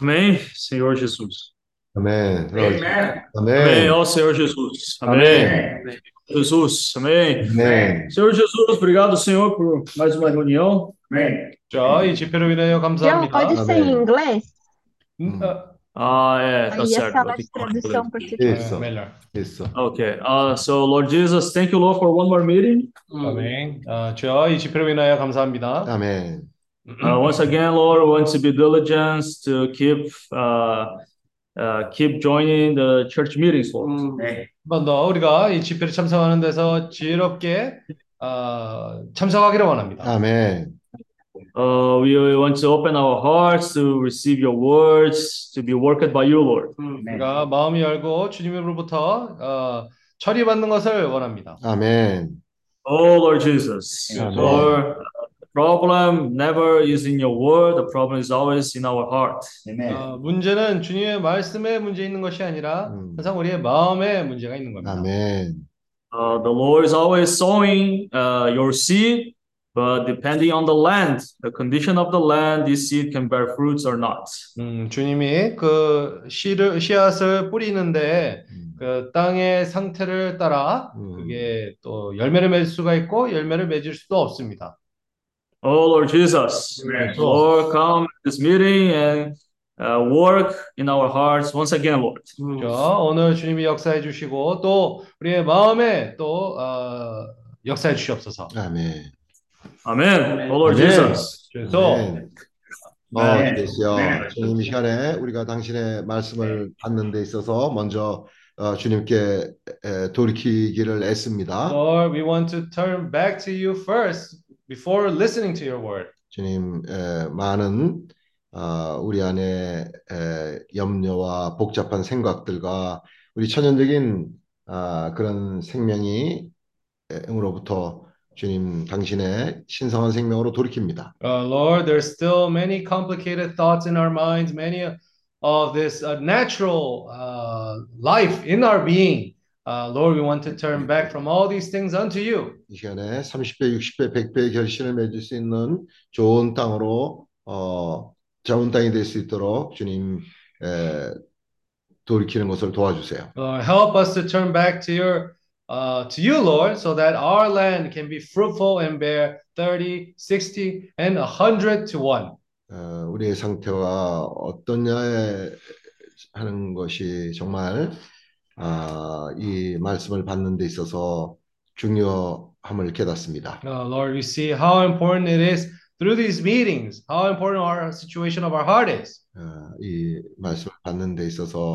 Amém, Senhor Jesus. 아멘. Amen. Amém, 아멘. ó Senhor Jesus. Amém. Jesus, amém. 아멘. Senhor Jesus, obrigado, Senhor, por mais uma reunião. Amen. 자, 이 집회로 인하여 João, 감사합니다. pode ser em Amém. inglês? 음, 어, Ah, é, tá Aí certo. essa vou ter que falar tradução inglês. português. Isso, melhor. isso. Okay, uh, so Lord Jesus, thank you, Lord, for one more meeting. 아멘. 아, 주여, 이 집회로 인하여 감사합니다. 아멘. Uh, once again, Lord, we want to be diligent to keep uh, uh, keep joining the church meetings, Lord. Amen. 한번더 우리가 이 집회를 참석하는 데서 지혜롭게 아, 참석하기를 원합니다. 아멘. Uh, we want to open our hearts to receive your words, to be worked by you, Lord. Amen. 우리가 마음이 열고 주님으로부터 어, 처리받는 것을 원합니다. 아멘. Oh, Lord Jesus, Amen. Lord, problem never is in your word. The problem is always in our heart. Amen. 어, 문제는 주님의 말씀에 문제 있는 것이 아니라 음. 항상 우리의 마음에 문제가 있는 겁니다. 아멘. Uh, the Lord is always sowing uh, your seed, but depending on the land, the condition of the land, this seed can bear fruits or not. 음, 주님이 그 씨를 씨앗을 뿌리는데 음. 그 땅의 상태를 따라 음. 그게 또 열매를 맺을 수가 있고 열매를 맺을 수도 없습니다. Oh, Lord Jesus, Amen. Lord, come to this meeting and uh, work in our hearts once again, Lord. 자, 오늘 주님이 역사해 주시고 또 우리의 마음에 또 어, 역사해 주시옵소서. 아멘. Amen. Oh, Lord. Jesus. 그래서 아멘. 어, 아멘. 주여, 아멘. 주님 이 시간에 우리가 당신의 말씀을 받는 데 있어서 먼저 어, 주님께 에, 돌이키기를 애씁니다. Lord, we want to turn back to you first before listening to your word. 주님, 에, 많은 어, 우리 안에 에, 염려와 복잡한 생각들과 우리 천연적인 아, 그런 생명이 으로부터 주님 당신의 신성한 생명으로 돌이킵니다. Uh, Lord, there's still many complicated thoughts in our minds, many of this uh, natural uh, life in our being. Uh, Lord, we want to turn back from all these things unto you. 이 시간에 30배, 60배, 100배의 결실을 맺을 수 있는 좋은 땅으로 어, 좋은 땅이 될 수 있도록 주님 에, 돌이키는 것을 도와주세요. Lord, help us to turn back to your uh, to you, Lord, so that our land can be fruitful and bear 30, 60, and 100 to 1. 어, 우리의 상태가 어떠냐에 하는 것이 정말 아, 이 말씀을 받는 데 있어서 중요함을 깨닫습니다. Uh, Lord, we see how important it is through these meetings, how important our situation of our heart is. 어, 이 말씀을 받는 데 있어서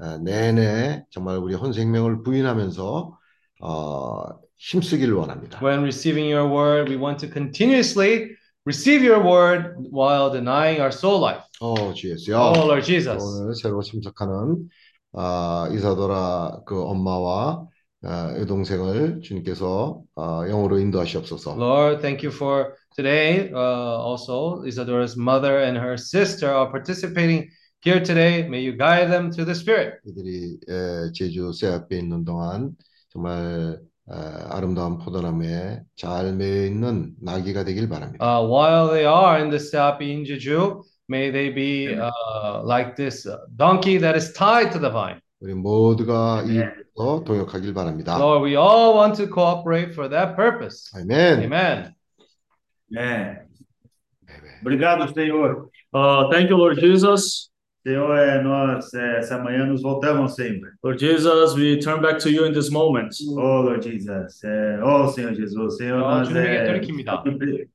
어, 내내 정말 우리 혼 생명을 부인하면서 어, 힘쓰기를 원합니다. When receiving your word, we want to continuously receive your word while denying our soul life. 어, 주 예수여. Oh, Lord Jesus. 오늘 새로 참석하는 아, 이사도라 그 엄마와 아, 여동생을 주님께서 아, 영으로 인도하시옵소서. Lord, thank you for today. Uh, also, Isadora's mother and her sister are participating here today. May you guide them to the Spirit. 이들이 에, 제주 쇠앞에 있는 동안 정말 에, 아름다운 포도나무에 잘 매여 있는 나귀가 되길 바랍니다. Uh, while they are in the Sapi in Jeju, may they be uh, like this uh, donkey that is tied to the vine. 우리 모두가 이로 동역하길 바랍니다. Lord, we all want to cooperate for that purpose. 아멘. Amen. Amen. Obrigado, Senhor. Uh, thank you, Lord Jesus. Senhor, é, nós é, essa manhã nos voltamos sempre. Lord Jesus, we turn back to you in this moment. Oh, Lord Jesus. É, oh, Senhor Jesus. Senhor, 어, nós 주님에게 é, 돌이킵니다. em pri-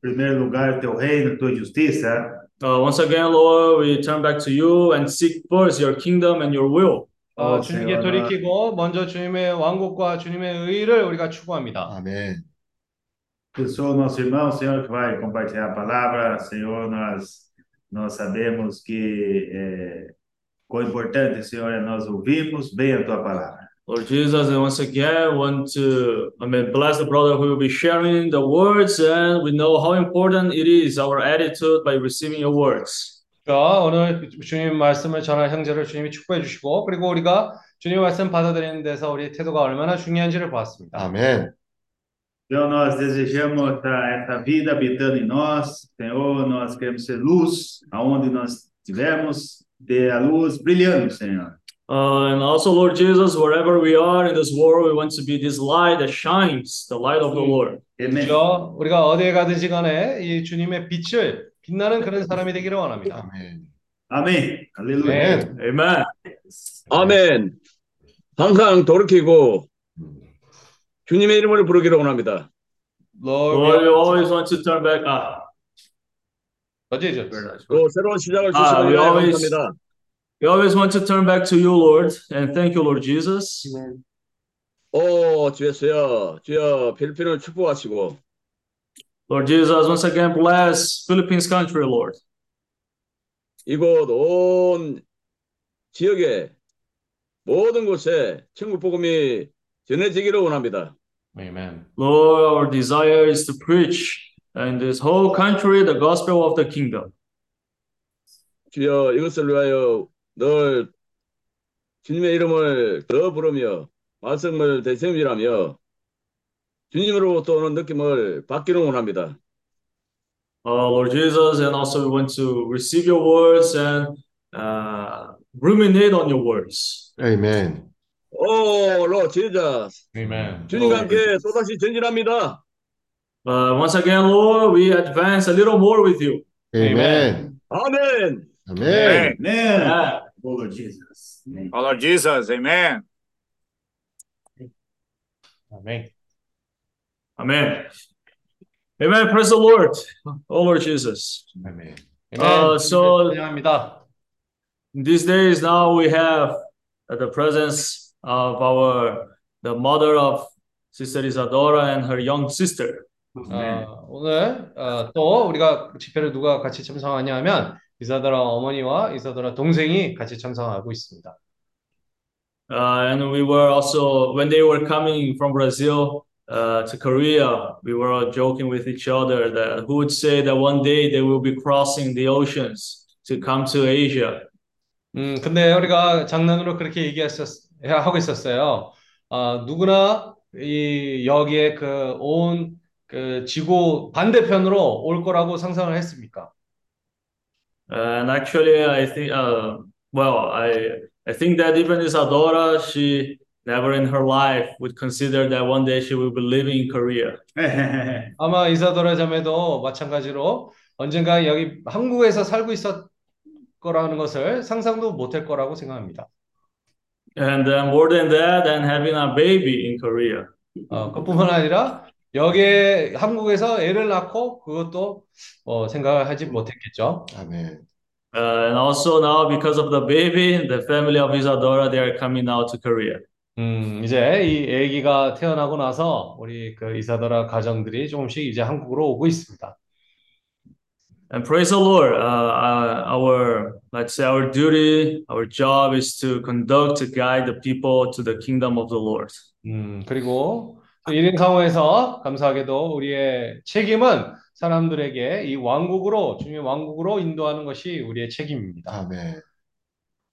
primeiro lugar, o teu reino, tua justiça. Uh, once again, Lord, we turn back to you and seek first your kingdom and your will. 어, 어, 주님께 Senhor, 돌이키고 먼저 주님의 왕국과 주님의 의를 우리가 추구합니다. 아멘. Abençoa o nosso irmão, Senhor, que vai compartilhar a palavra. Senhor, nós, nós sabemos que é, quão importante, Senhor, é nós ouvirmos bem a tua palavra. Lord Jesus, and once again, want to, I mean, bless the brother who will be sharing the words, and we know how important it is our attitude by receiving your words. 자, 오늘 주님 말씀을 전할 형제를 주님이 축복해 주시고 그리고 우리가 주님 말씀 받아들이는 데서 우리의 태도가 얼마나 중요한지를 보았습니다. 아멘. Senhor, nós desejamos essa, essa vida habitando em nós. Senhor, nós queremos ser luz aonde nós tivermos ter a luz brilhando, Senhor. Uh, and also, Lord Jesus, wherever we are in this world, we want to be this light that shines, the light of the Lord. 그죠? 우리가 어디에 가든지 간에 이 주님의 빛을 빛나는 그런 사람이 되기를 원합니다. 아멘. Aleluia. 네. Amen. 아멘. 항상 돌이키고 음. 주님의 이름을 부르기를 원합니다. Lord, Lord, we always want to turn back. Ah, 어, Jesus. 또 새로운 시작을 아, 위하여 always- 감사합니다. we always want to turn back to you, Lord, and thank you, Lord Jesus. 오 주였어요. 주여 필리핀을 축복하시고 Lord Jesus, once again, bless Philippines country, Lord. 이곳 온 지역에 모든 곳에 천국 복음이 전해지기를 원합니다. Amen. Lord, our desire is to preach in this whole country the gospel of the kingdom. 주여 이것을 위하여 늘 주님의 이름을 더 부르며 말씀을 대sem이라며 주님으로부터 오는 느낌을 받기를 원합니다. Uh, Lord Jesus, and also we want to receive your words and uh, ruminate on your words. 아멘. 오, 로 지저스. Amen. 주님과 함께 또다시 전진합니다. Uh, once again, Lord, we advance a little more with you. 아멘. 아멘. 아멘. Amém. Yeah. Oh, Lord Jesus. Amém. Oh Lord Jesus, amen. 아멘. Amen. Amen. Praise the Lord. Oh, Lord Jesus. 아멘. Uh, so- 찬양합니다. These days now we have uh, the presence of our the mother of Sister Isadora and her young sister. 어, 오늘 어, 또 우리가 집회를 누가 같이 참석하냐 하면 이사더라 어머니와 이사더라 동생이 같이 참석하고 있습니다. Uh, and we were also when they were coming from Brazil uh, to Korea, we were all joking with each other that who would say that one day they will be crossing the oceans to come to Asia. 음, 근데 우리가 장난으로 그렇게 얘기했었 하고 있었어요. 아, 누구나 이 여기에 그 온그 지구 반대편으로 올 거라고 상상을 했습니까? And actually, I think, uh, well, I I think that even Isadora, she never in her life would consider that one day she will be living in Korea. 아마 이사도라 자매도 마찬가지로 언젠가 여기 한국에서 살고 있었 거라는 것을 상상도 못할 거라고 생각합니다. And then more than that, and having a baby in Korea. 어, 그뿐만 아니라 여기에 한국에서 애를 낳고 그것도 어, 생각을 하지 못했겠죠. 아멘. Uh, and also now, because of the baby, the family of Isadora, they are coming now to Korea. 음, 이제 이 아기가 태어나고 나서 우리 그 이사더라 가정들이 조금씩 이제 한국으로 오고 있습니다. And praise the Lord. Uh, uh, our, let's say, our duty, our job is to conduct, to guide the people to the kingdom of the Lord. 음, 그리고 또 이런 상황에서 감사하게도 우리의 책임은 사람들에게 이 왕국으로 주님의 왕국으로 인도하는 것이 우리의 책임입니다. 아멘.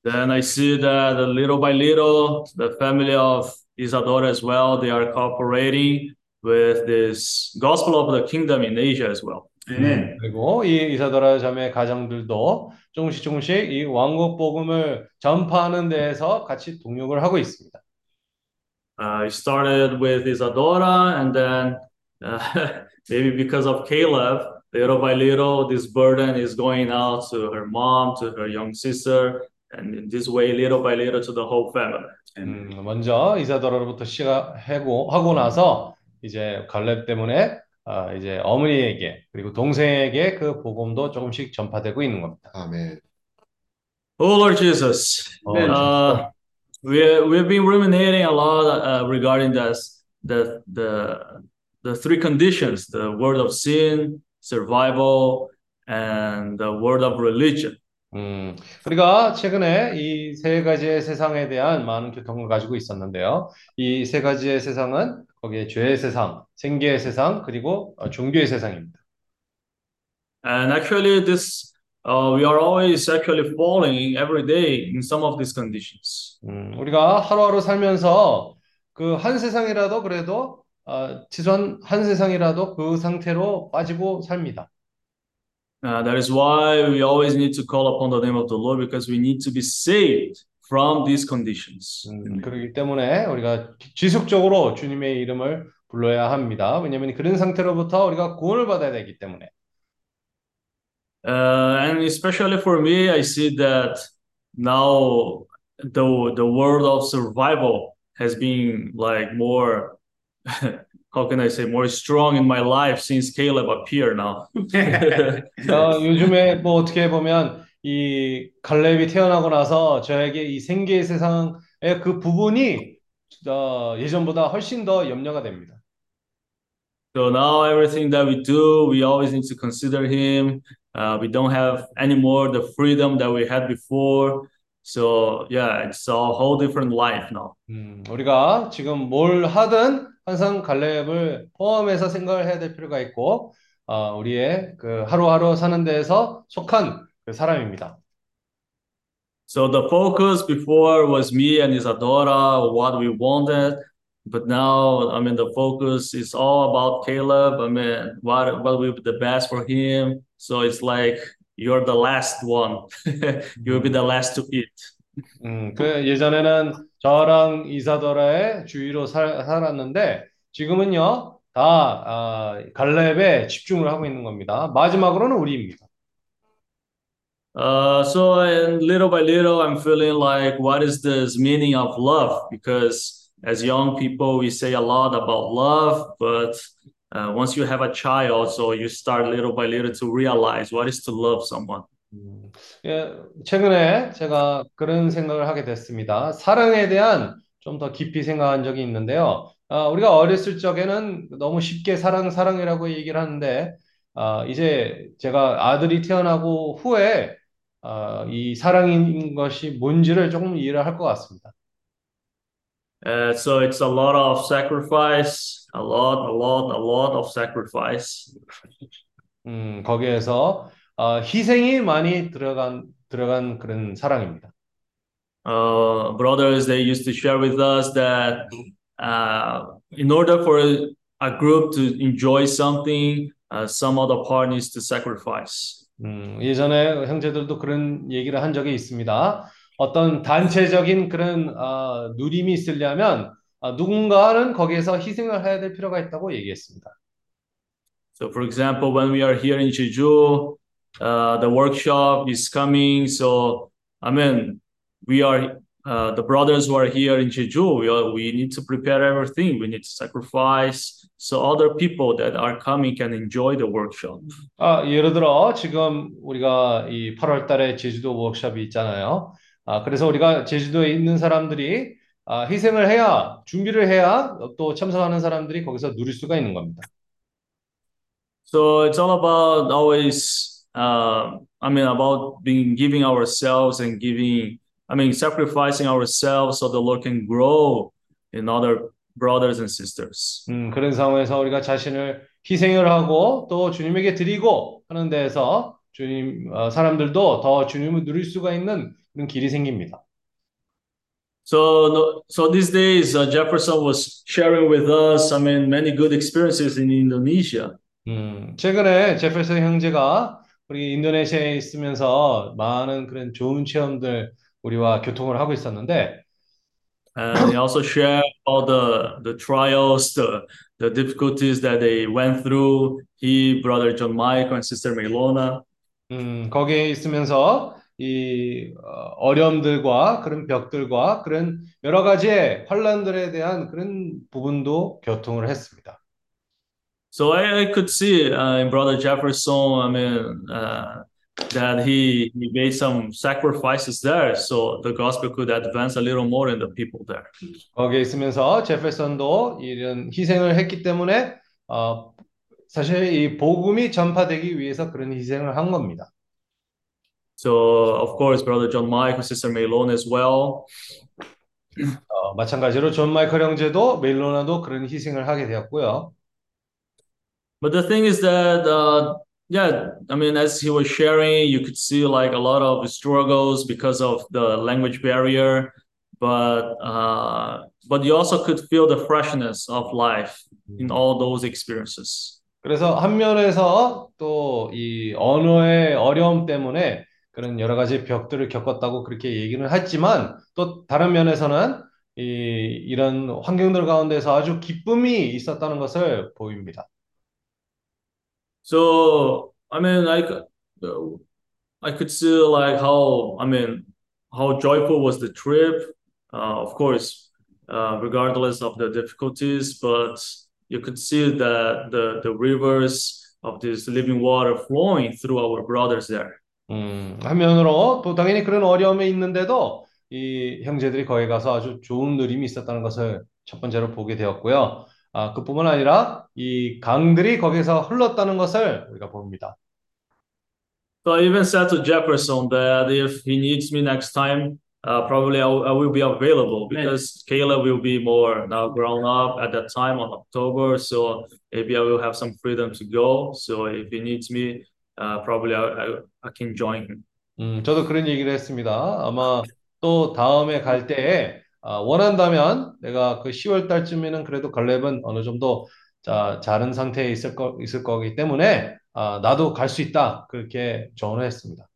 Then I see that little by little, the family of Isadora as well, they are cooperating with this gospel of the kingdom in Asia as well. Amém. 그리고 이 이사도라 자매 가정들도 조금씩 조금씩 이 왕국 복음을 전파하는 데에서 같이 동력을 하고 있습니다. Uh, it started with Isadora, and then uh, maybe because of Caleb, little by little, this burden is going out to her mom, to her young sister, and in this way, little by little, to the whole family. 음, 먼저 이사도라로부터 시작하고 하고 나서 이제 갈렙 때문에 아, 이제 어머니에게 그리고 동생에게 그 복음도 조금씩 전파되고 있는 겁니다. 아멘. Oh Lord Jesus, Amen. uh, we we've been ruminating a lot uh, regarding this, the the the three conditions: the word of sin, survival, and the word of religion. 음, 우리가 최근에 이 세 가지의 세상에 대한 많은 교통을 가지고 있었는데요. 이 세 가지의 세상은 거기에 죄의 세상, 생계의 세상, 그리고 어, 종교의 세상입니다. And actually, this uh, we are always actually falling every day in some of these conditions. 음, 우리가 하루하루 살면서 그 한 세상이라도 그래도 어, 최소한 한 세상이라도 그 상태로 빠지고 삽니다. Uh, that is why we always need to call upon the name of the Lord because we need to be saved from these conditions. 음, 그렇기 때문에 우리가 지속적으로 주님의 이름을 불러야 합니다. 왜냐하면 그런 상태로부터 우리가 구원을 받아야 되기 때문에. Uh, and especially for me, I see that now the the world of survival has been like more how can I say more strong in my life since Caleb appeared now. 어, 요즘에 뭐 어떻게 보면 이 갈렙이 태어나고 나서 저에게 이 생계의 세상의 그 부분이 어, 예전보다 훨씬 더 염려가 됩니다. So now everything that we do, we always need to consider him. Uh, we don't have anymore the freedom that we had before. So yeah, it's a whole different life now. 음, 우리가 지금 뭘 하든 항상 갈렙을 포함해서 생각을 해야 될 필요가 있고, 어, 우리의 그 하루하루 사는 데에서 속한 그 사람입니다. So the focus before was me and Isadora, what we wanted. But now, I mean, the focus is all about Caleb. I mean, what what will be the best for him. So it's like you're the last one. You'll be the last to eat. 음, 그 예전에는 저랑 이사도라의 주위로 살, 살았는데 지금은요 다 아, 갈렙에 집중을 하고 있는 겁니다. 마지막으로는 우리입니다. Uh, so and little by little, I'm feeling like, what is this meaning of love? Because as young people, we say a lot about love, but uh, once you have a child, so you start little by little to realize what is to love someone. 음, 예, 최근에 제가 그런 생각을 하게 됐습니다. 사랑에 대한 좀 더 깊이 생각한 적이 있는데요. 아, 우리가 어렸을 적에는 너무 쉽게 사랑, 사랑이라고 얘기를 하는데, 아, 이제 제가 아들이 태어나고 후에 아, 이 사랑인 것이 뭔지를 조금 이해를 할 것 같습니다. Uh, so it's a lot of sacrifice, a lot, a lot, a lot of sacrifice. 음, 거기에서 어, 희생이 많이 들어간 들어간 그런 사랑입니다. Uh, brothers, they used to share with us that uh, in order for a group to enjoy something, uh, some other part needs to sacrifice. 음, 예전에 형제들도 그런 얘기를 한 적이 있습니다. 어떤 단체적인 그런 어, 누림이 있으려면 어, 누군가는 거기에서 희생을 해야 될 필요가 있다고 얘기했습니다. So, for example, when we are here in Jeju, uh, the workshop is coming. So, I mean, we are uh, the brothers who are here in Jeju. We are, we need to prepare everything. We need to sacrifice so other people that are coming can enjoy the workshop. 아, 예를 들어 지금 우리가 이 8월 달에 제주도 워크숍이 있잖아요. 아, 그래서 우리가 제주도에 있는 사람들이 아, 희생을 해야 준비를 해야 또 참석하는 사람들이 거기서 누릴 수가 있는 겁니다. So it's all about always, uh, I mean, about being giving ourselves and giving, I mean, sacrificing ourselves so the Lord can grow in other brothers and sisters. 음, 그런 상황에서 우리가 자신을 희생을 하고 또 주님에게 드리고 하는 데에서 주님 어, 사람들도 더 주님을 누릴 수가 있는 그런 길이 생깁니다. So, so these days, uh, Jefferson was sharing with us, I mean, many good experiences in Indonesia. 음, 최근에 제fer슨 형제가 우리 인도네시아에 있으면서 많은 그런 좋은 체험들 우리와 교통을 하고 있었는데 And he also shared all the the trials, the the difficulties that they went through. He, brother John Michael, and sister Melona. 음, 거기에 있으면서 이 어, 어려움들과 그런 벽들과 그런 여러 가지의 환란들에 대한 그런 부분도 교통을 했습니다. So I, I could see uh, in brother Jefferson. I mean uh, that he he made some sacrifices there, so the gospel could advance a little more in the people there. 거기에 있으면서 제fer슨도 이런 희생을 했기 때문에 어, 사실 이 복음이 전파되기 위해서 그런 희생을 한 겁니다. So of course, brother John Michael, sister Melona as well. 어, 마찬가지로 존 마이클 형제도 멜로나도 그런 희생을 하게 되었고요. But the thing is that, uh, yeah, I mean, as he was sharing, you could see like a lot of struggles because of the language barrier, but uh, but you also could feel the freshness of life in all those experiences. 그래서 한 면에서 또 이 언어의 어려움 때문에 그런 여러 가지 벽들을 겪었다고 그렇게 얘기는 했지만 또 다른 면에서는 이 이런 환경들 가운데서 아주 기쁨이 있었다는 것을 보입니다. So I mean, uh, I could see like how I mean how joyful was the trip. Uh, of course, uh, regardless of the difficulties, but you could see that the the rivers of this living water flowing through our brothers there. 음, 한면으로 또 당연히 그런 어려움이 있는데도 이 형제들이 거기 가서 아주 좋은 누림이 있었다는 것을 첫 번째로 보게 되었고요. 아, 그뿐만 아니라 이 강들이 거기서 흘렀다는 것을 우리가 봅니다. So I even said to Jefferson that if he needs me next time, uh, probably I, will- I will be available because Kayla will be more now grown up at that time on October. So maybe I will have some freedom to go. So if he needs me, uh, probably I, I, can join him. 음, 저도 그런 얘기를 했습니다. 아마 또 다음에 갈 때에 아, 원한다면 내가 그 10월 달쯤에는 그래도 갈렙은 어느 정도 자, 자른 상태에 있을 거, 있을 거기 때문에 아, 나도 갈 수 있다. 그렇게 조언을 했습니다.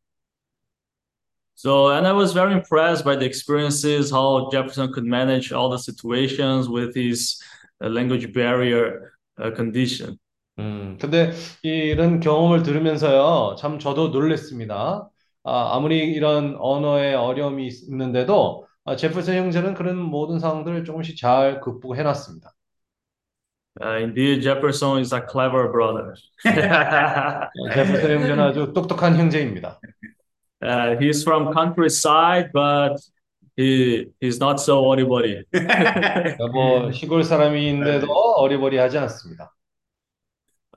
So, and I was very impressed by the experiences, how Jefferson could manage all the situations with his uh, language barrier uh, condition. 음, 근데 이런 경험을 들으면서요, 참 저도 놀랬습니다. 아, 아무리 이런 언어의 어려움이 있- 있는데도 아, 제프슨 형제는 그런 모든 상황들을 조금씩 잘 극복해 놨습니다. Uh, indeed, Jefferson is a clever brother. 제프슨 형제는 아주 똑똑한 형제입니다. Uh, he's from countryside, but he he's not so 어리버리. 그러니까 뭐 시골 사람인데도 어리버리하지 않습니다.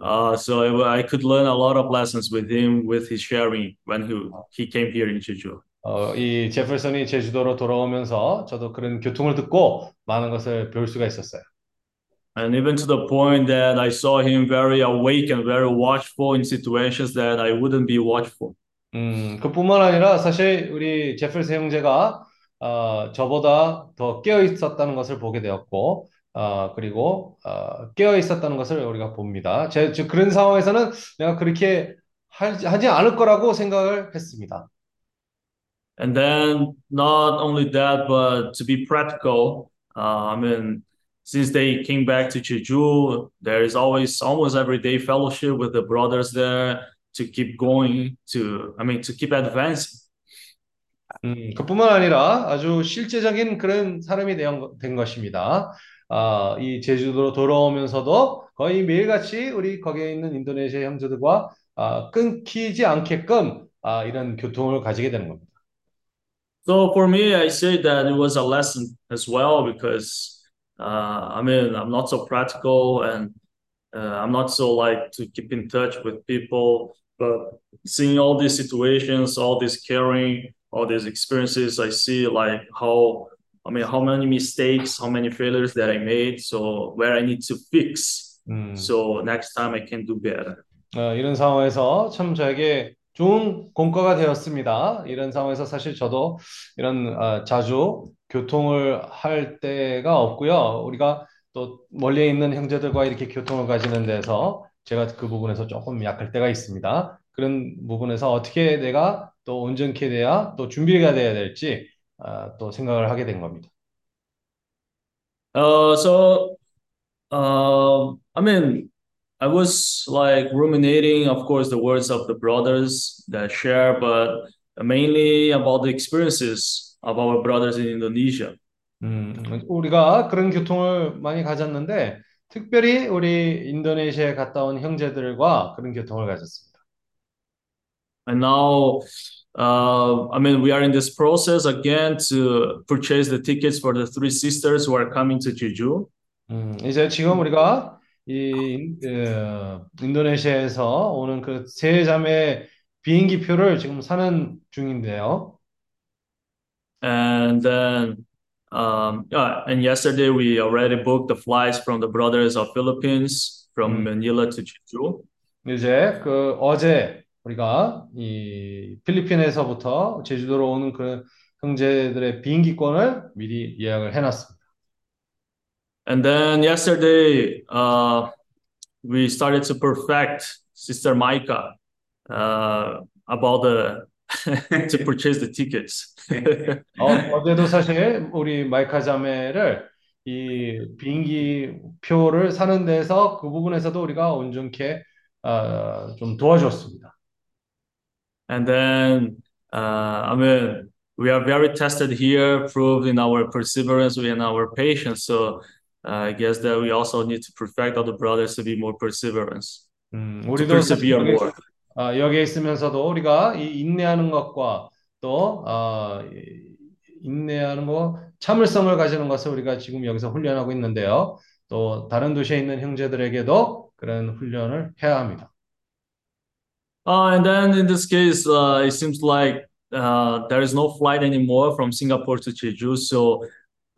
Uh, so I, I could learn a lot of lessons with him, with his sharing when he he came here in Jeju. 어, 이 제퍼슨이 제주도로 돌아오면서 저도 그런 교통을 듣고 많은 것을 배울 수가 있었어요. And even to the point that I saw him very awake and very watchful in situations that I wouldn't be watchful. 음, 그뿐만 아니라 사실 우리 제퍼슨 형제가 어, 저보다 더 깨어 있었다는 것을 보게 되었고, 어, 그리고 어, 깨어 있었다는 것을 우리가 봅니다. 제, 저 그런 상황에서는 내가 그렇게 하지, 하지 않을 거라고 생각을 했습니다. And then not only that, but to be practical, uh, I mean, since they came back to Jeju, there is always almost every day fellowship with the brothers there to keep going to, I mean, to keep advancing. 음, 그뿐만 아니라 아주 실제적인 그런 사람이 된, 된 것입니다. 아, 이 제주도로 돌아오면서도 거의 매일같이 우리 거기에 있는 인도네시아 형제들과 아, 끊기지 않게끔 아, 이런 교통을 가지게 되는 겁니다. So for me, I say that it was a lesson as well because, uh, I mean, I'm not so practical and uh, I'm not so like to keep in touch with people, but seeing all these situations, all this caring, all these experiences, I see like how, I mean, how many mistakes, how many failures that I made, so where I need to fix. 음, So next time I can do better. 어, 이런 상황에서 참 저에게 좋은 공과가 되었습니다. 이런 상황에서 사실 저도 이런 어, 자주 교통을 할 때가 없고요. 우리가 또 멀리 있는 형제들과 이렇게 교통을 가지는 데서 제가 그 부분에서 조금 약할 때가 있습니다. 그런 부분에서 어떻게 내가 또 온전케 돼야 또 준비가 돼야 될지 아, 또 생각을 하게 된 겁니다. Uh, so, um, I mean, I was like ruminating, of course, the words of the brothers that share, but mainly about the experiences of our brothers in Indonesia. 음, 우리가 그런 교통을 많이 가졌는데, 특별히 우리 인도네시아에 갔다 온 형제들과 그런 교통을 가졌습니다. And now, uh, I mean, we are in this process again to purchase the tickets for the three sisters who are coming to Jeju. 음, 이제 지금 우리가 이 어, 인도네시아에서 오는 그 세 자매 비행기 표를 지금 사는 중인데요. And then, um, yeah, and yesterday we already booked the flights from the brothers of Philippines from Mm. Manila to Jeju. 이제 그 어제 우리가 이 필리핀에서부터 제주도로 오는 그 형제들의 비행기권을 미리 예약을 해놨습니다. And then yesterday, uh, we started to perfect Sister Micah uh, about the to purchase the tickets. 어, 어제도 사실 우리 마이카 자매를 이 비행기 표를 사는 데서 그 부분에서도 우리가 온전케 어, 좀 도와줬습니다. And then, uh, I mean, we are very tested here, proved in our perseverance and our patience. So uh, I guess that we also need to perfect other brothers to be more perseverance, 음, to 우리도 persevere 여기, more. 아, 여기에 있으면서도 우리가 이 인내하는 것과 또 아, 이- 인내하는 거, 참을성을 가지는 것을 우리가 지금 여기서 훈련하고 있는데요. 또 다른 도시에 있는 형제들에게도 그런 훈련을 해야 합니다. Uh, and then in this case, uh, it seems like uh, there is no flight anymore from Singapore to Jeju. So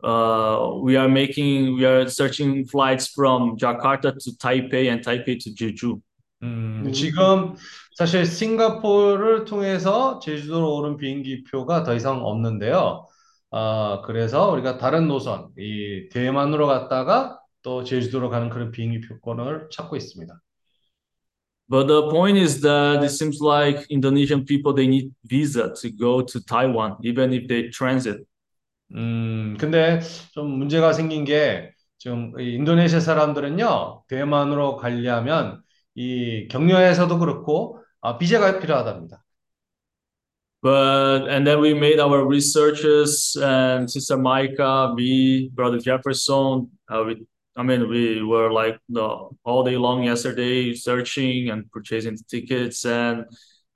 uh, we are making, we are searching flights from Jakarta to Taipei and Taipei to Jeju. 음, 지금 사실 싱가포르를 통해서 제주도로 오는 비행기 표가 더 이상 없는데요. 아, 그래서 우리가 다른 노선, 이 대만으로 갔다가 또 제주도로 가는 그런 비행기 표권을 찾고 있습니다. But the point is that it seems like Indonesian people they need visa to go to Taiwan, even if they transit. 음, 근데 좀 문제가 생긴 게 지금 이 인도네시아 사람들은요, 대만으로 가려면 이 격려에서도 그렇고 아, 비자가 필요하답니다. But and then we made our researches, and Sister Micah, me, Brother Jefferson, uh, we, I mean, we were like the all day long yesterday searching and purchasing the tickets. And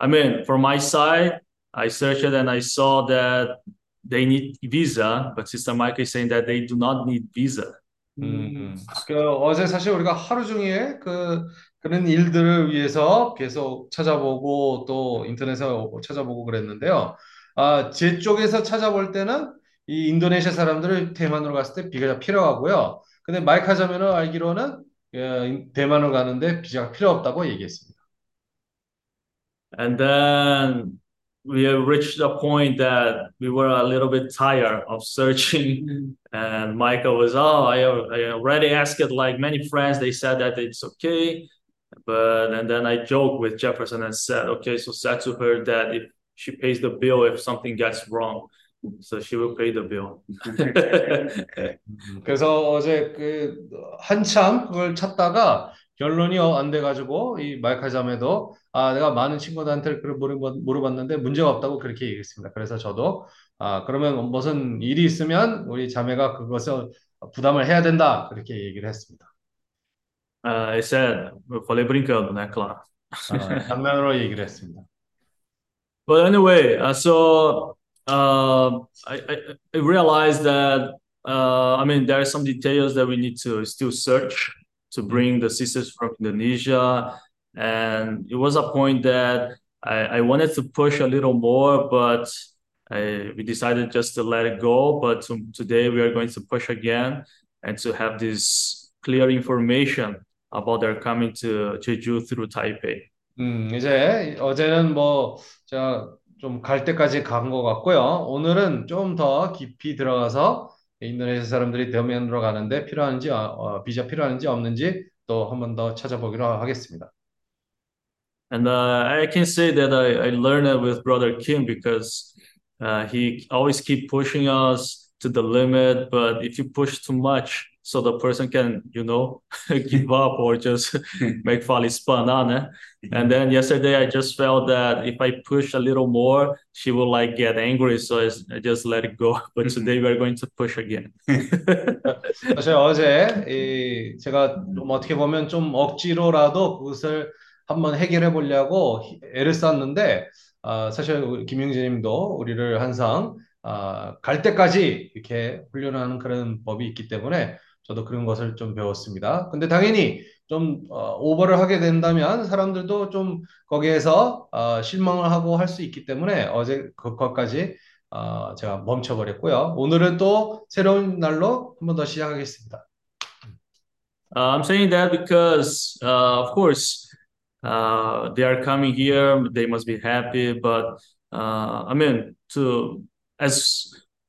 I mean, from my side, I searched and I saw that they need visa, but Sister Micah is saying that they do not need visa. 음, 그 어제 사실 우리가 하루 종일 그 그런 일들을 위해서 계속 찾아보고 또 인터넷에 찾아보고 그랬는데요. 아, 제 쪽에서 찾아볼 때는 이 인도네시아 사람들을 대만으로 갔을 때 비자가 필요하고요. 근데 마이카 자매는 알기로는 예, 대만으로 가는데 비자가 필요 없다고 얘기했습니다. And then we have reached a point that we were a little bit tired of searching. And Michael was, oh, I, I already asked it like many friends. They said that it's okay. But and then I joked with Jefferson and said, okay, so said to her that if she pays the bill if something gets wrong, So she will pay the bill. 그래서 어제 그 한참 그걸 찾다가 결론이 어, 안 돼가지고 이 마이카 자매도 아 내가 많은 친구들한테 그걸 물어봤- 물어봤는데 문제가 없다고 그렇게 얘기했습니다. 그래서 저도 아 그러면 무슨 일이 있으면 우리 자매가 그것을 부담을 해야 된다 그렇게 얘기를 했습니다. uh, I said, eu falei brincando, né, claro. 아, 장난으로 얘기를 했습니다. But anyway, uh, so uh, I, I I realized that uh, I mean there are some details that we need to still search to bring the sisters from Indonesia, and it was a point that I, I wanted to push a little more, but I, we decided just to let it go. But to, today we are going to push again and to have this clear information about their coming to Jeju through Taipei. 음, 이제 어제는 뭐, 자, 좀 갈 때까지 간 것 같고요. 오늘은 좀 더 깊이 들어가서 인도네시아 사람들이 대면으로 가는데 필요한지, 어, 어, 비자 필요한지 없는지 또 한 번 더 찾아보기로 하겠습니다. And uh, I can say that I, I learned it with Brother Kim because uh, he always keep pushing us to the limit. But if you push too much, so the person can, you know, give up or just make fala espanar, né? And then yesterday I just felt that if I push a little more, she will like get angry. So I, just let it go. But today we're going to push again. 사실 어제 이 제가 좀 어떻게 보면 좀 억지로라도 그것을 한번 해결해 보려고 애를 썼는데 아, 사실 우리 김영재님도 우리를 항상 아, 갈 때까지 이렇게 훈련하는 그런 법이 있기 때문에 저도 그런 것을 좀 배웠습니다. 근데 당연히 좀 어, 오버를 하게 된다면 사람들도 좀 거기에서 어, 실망을 하고 할 수 있기 때문에 어제 그것까지 어, 제가 멈춰버렸고요. 오늘은 또 새로운 날로 한 번 더 시작하겠습니다. Uh, I'm saying that because, uh, of course, uh, they are coming here. They must be happy. But uh, I mean, to as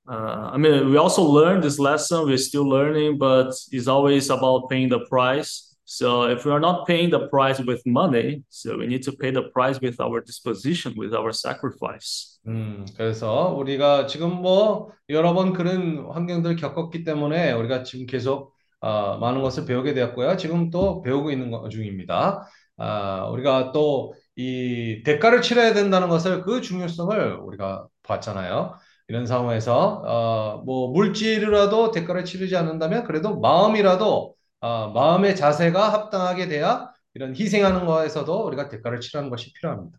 uh, I mean, we also learned this lesson. We're still learning, but it's always about paying the price. So if we are not paying the price with money, so we need to pay the price with our disposition, with our sacrifice. 음, 그래서 우리가 지금 뭐 여러 번 그런 환경들을 겪었기 때문에 우리가 지금 계속 어, 많은 것을 배우게 되었고요. 지금 또 배우고 있는 거- 중입니다. 아, 우리가 또 이 대가를 치러야 된다는 것을 그 중요성을 우리가 봤잖아요. 이런 상황에서 어, 뭐 물질이라도 대가를 치르지 않는다면 그래도 마음이라도 어, 마음의 자세가 합당하게 돼야 이런 희생하는 거에서도 우리가 대가를 치르는 것이 필요합니다.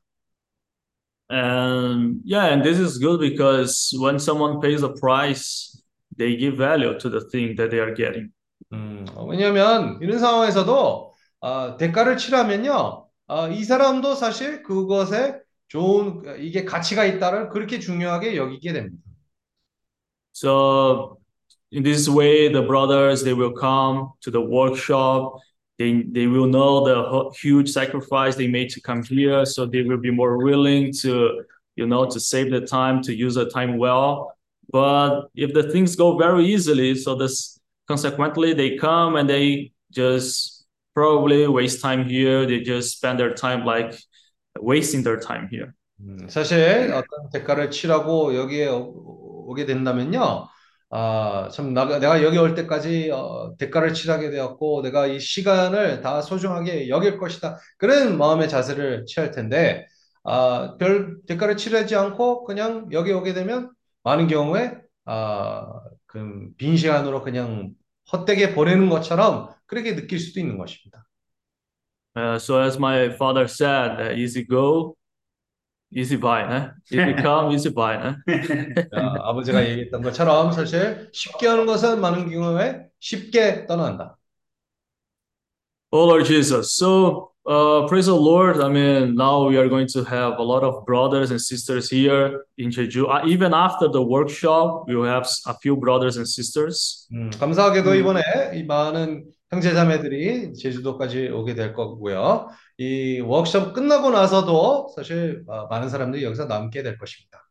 And yeah, and this is good because when someone pays a price, they give value to the thing that they are getting. 음, 어, 왜냐하면 이런 상황에서도 아, 대가를 치라면요, 아, 이 사람도 사실 그것에 좋은 이게 가치가 있다를 그렇게 중요하게 여기게 됩니다. So in this way, the brothers they will come to the workshop. They they will know the hu- huge sacrifice they made to come here, so they will be more willing to you know to save the time to use the time well. But if the things go very easily, so this consequently they come and they just probably waste time here. They just spend their time like wasting their time here. 음, 사실 어떤 대가를 치라고 여기에 오- 오게 된다면요, 아, 참 나, 내가 여기 올 때까지 어, 대가를 치르게 되었고 내가 이 시간을 다 소중하게 여길 것이다. 그런 마음의 자세를 취할 텐데, 아, 별 대가를 치르지 않고 그냥 여기 오게 되면 많은 경우에 아, 그 빈 시간으로 그냥 헛되게 보내는 것처럼 그렇게 느낄 수도 있는 것입니다. Uh, so as my father said, uh, easy go, easy buy, huh? Easy come, easy buy, huh? 아, 아버지가 얘기했던 것처럼 사실 쉽게 하는 것은 많은 경우에 쉽게 떠난다. Oh Lord Jesus. So uh, praise the Lord. I mean, now we are going to have a lot of brothers and sisters here in Jeju. Uh, even after the workshop, we will have s- a few brothers and sisters. 음, 감사하게도 이번에 이 많은 형제자매들이 제주도까지 오게 될 거고요. 이 워크숍 끝나고 나서도 사실 아, 많은 사람들이 여기서 남게 될 것입니다.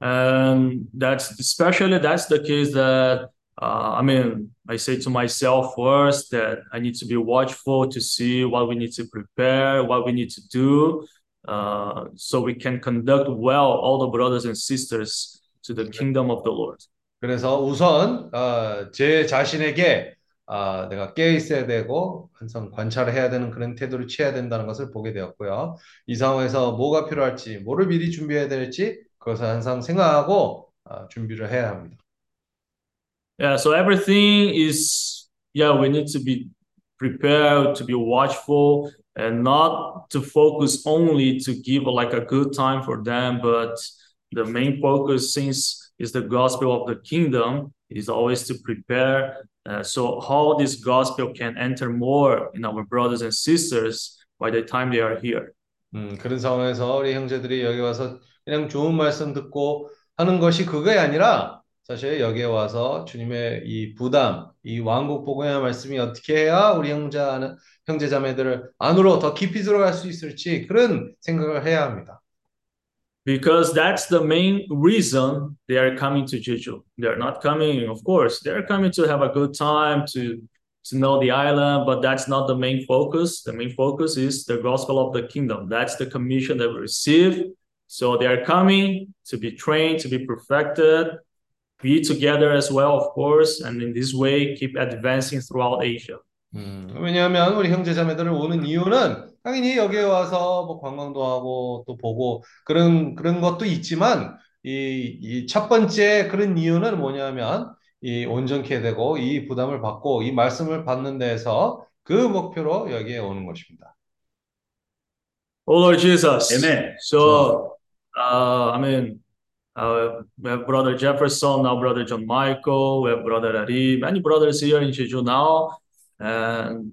And that's especially that's the case that uh, I mean, I say to myself first that I need to be watchful to see what we need to prepare, what we need to do, uh, so we can conduct well all the brothers and sisters to the kingdom of the Lord. 그래서 우선 어, 제 자신에게 아, 내가 깨어 있어야 되고 항상 관찰을 해야 되는 그런 태도를 취해야 된다는 것을 보게 되었고요. 이 상황에서 뭐가 필요할지, 뭐를 미리 준비해야 될지 그것을 항상 생각하고 아, 준비를 해야 합니다. Yeah, so everything is, yeah, we need to be prepared, to be watchful, and not to focus only to give like a good time for them, but the main focus, since is the gospel of the kingdom, is always to prepare. Uh, so how this gospel can enter more in our brothers and sisters by the time they are here. 음, 그런 상황에서 우리 형제들이 여기 와서 그냥 좋은 말씀 듣고 하는 것이 그게 아니라 사실 여기에 와서 주님의 이 부담, 이 왕국 복음의 말씀이 어떻게 해야 우리 형제 형제 자매들을 안으로 더 깊이 들어갈 수 있을지 그런 생각을 해야 합니다. Because that's the main reason they are coming to Jeju. They're not coming, of course, they're coming to have a good time, to to know the island, but that's not the main focus. The main focus is the gospel of the kingdom. That's the commission that we receive. So they are coming to be trained, to be perfected, be together as well, of course, and in this way keep advancing throughout Asia. 음, 왜냐하면 우리 형제 자매들을 오는 이유는 당연히 여기에 와서 뭐 관광도 하고 또 보고 그런 그런 것도 있지만 이이첫 번째 그런 이유는 뭐냐면 이 온전케 되고 이 부담을 받고 이 말씀을 받는 데에서 그 목표로 여기에 오는 것입니다. Oh Lord Jesus. Amen. So, uh, I mean, uh, we have brother Jefferson, now brother John Michael, we have brother Ari, many brothers here in Jeju now. And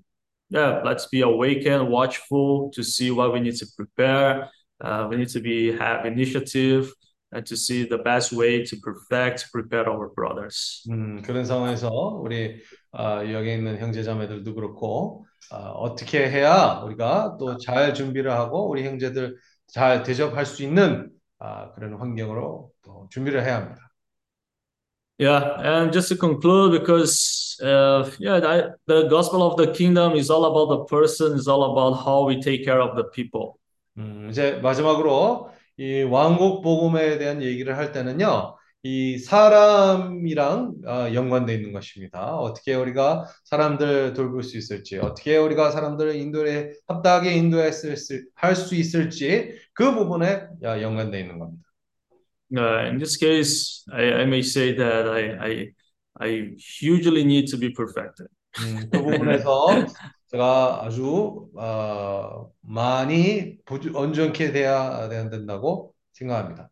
yeah, let's be awakened, watchful to see what we need to prepare. Uh, we need to be have initiative and to see the best way to perfect, prepare our brothers. 음, 그런 상황에서 우리 아, 여기 있는 형제자매들도 그렇고 아, 어떻게 해야 우리가 또 잘 준비를 하고 우리 형제들 잘 대접할 수 있는 아, 그런 환경으로 또 준비를 해야 합니다. Yeah, and just to conclude, because uh, yeah, I, the gospel of the kingdom is all about the person, is all about how we take care of the people. 음, 이제 마지막으로 이 왕국 복음에 대한 얘기를 할 때는요, 이 사람이랑 어, 연관되어 있는 것입니다. 어떻게 우리가 사람들 돌볼 수 있을지, 어떻게 우리가 사람들을 인도에 합당하게 인도했을 할수 있을지 그 부분에 야, 연관되어 있는 겁니다. Uh, in this case, I, I may say that I, I I hugely need to be perfected. 음, 그 부분에서 제가 아주 어, 많이 부주, 온전케 돼야 된다고 생각합니다.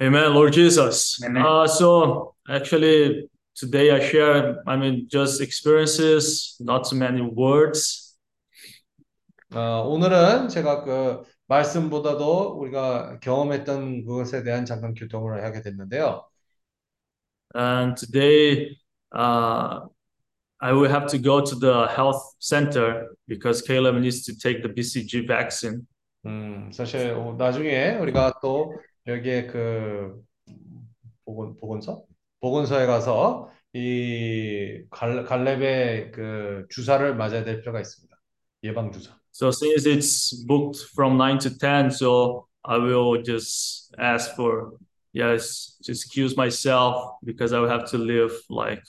Amen, Lord Jesus. Amen. Uh, so actually, today I share, I mean, just experiences, not too many words. 어, 오늘은 제가 그 말씀보다도 우리가 경험했던 그것에 대한 잠깐 교통을 하게 됐는데요. And today, uh, I will have to go to the health center because Caleb needs to take the BCG vaccine. 음, 사실 어, 나중에 우리가 또 여기에 그 보건 보건소 보건소에 가서 이 갈, 갈렙의 그 주사를 맞아야 될 필요가 있습니다. 예방 주사. So since it's booked from 9 to 10, so I will just ask for, yes, to excuse myself because I will have to leave like,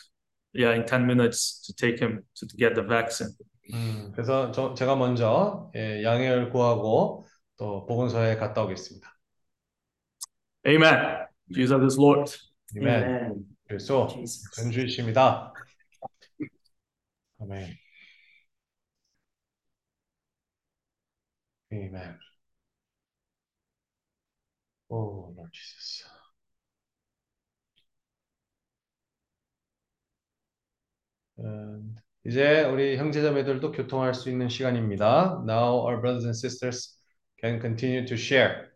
yeah, in 10 minutes to take him to get the vaccine. 음, 그래서 저, 제가 먼저 예, 양해를 구하고 또 보건소에 갔다 오겠습니다. Amen. Jesus is Lord. 아멘. 그래서 전주이십니다. 아멘. 아멘. 오, Lord Jesus. 음, 이제 우리 형제자매들도 교통할 수 있는 시간입니다. Now our brothers and sisters can continue to share.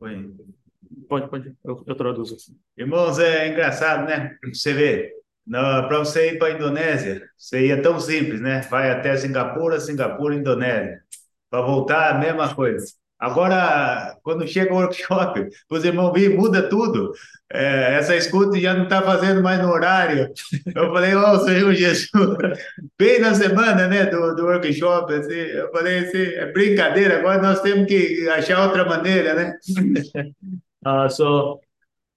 Oi. Pode, pode, eu, eu traduzo assim. Irmãos, é engraçado, né? Você vê, para você ir para a Indonésia, você ia tão simples, né? Vai até Singapura, Singapura, Indonésia. Para voltar, a mesma coisa. Agora, quando chega o workshop, os irmãos vêm, muda tudo. É, essa escuta já não está fazendo mais no horário. Eu falei, ó, Senhor Jesus, bem na semana, né, do, do workshop, assim, eu falei assim, é brincadeira, agora nós temos que achar outra maneira, né? Uh, so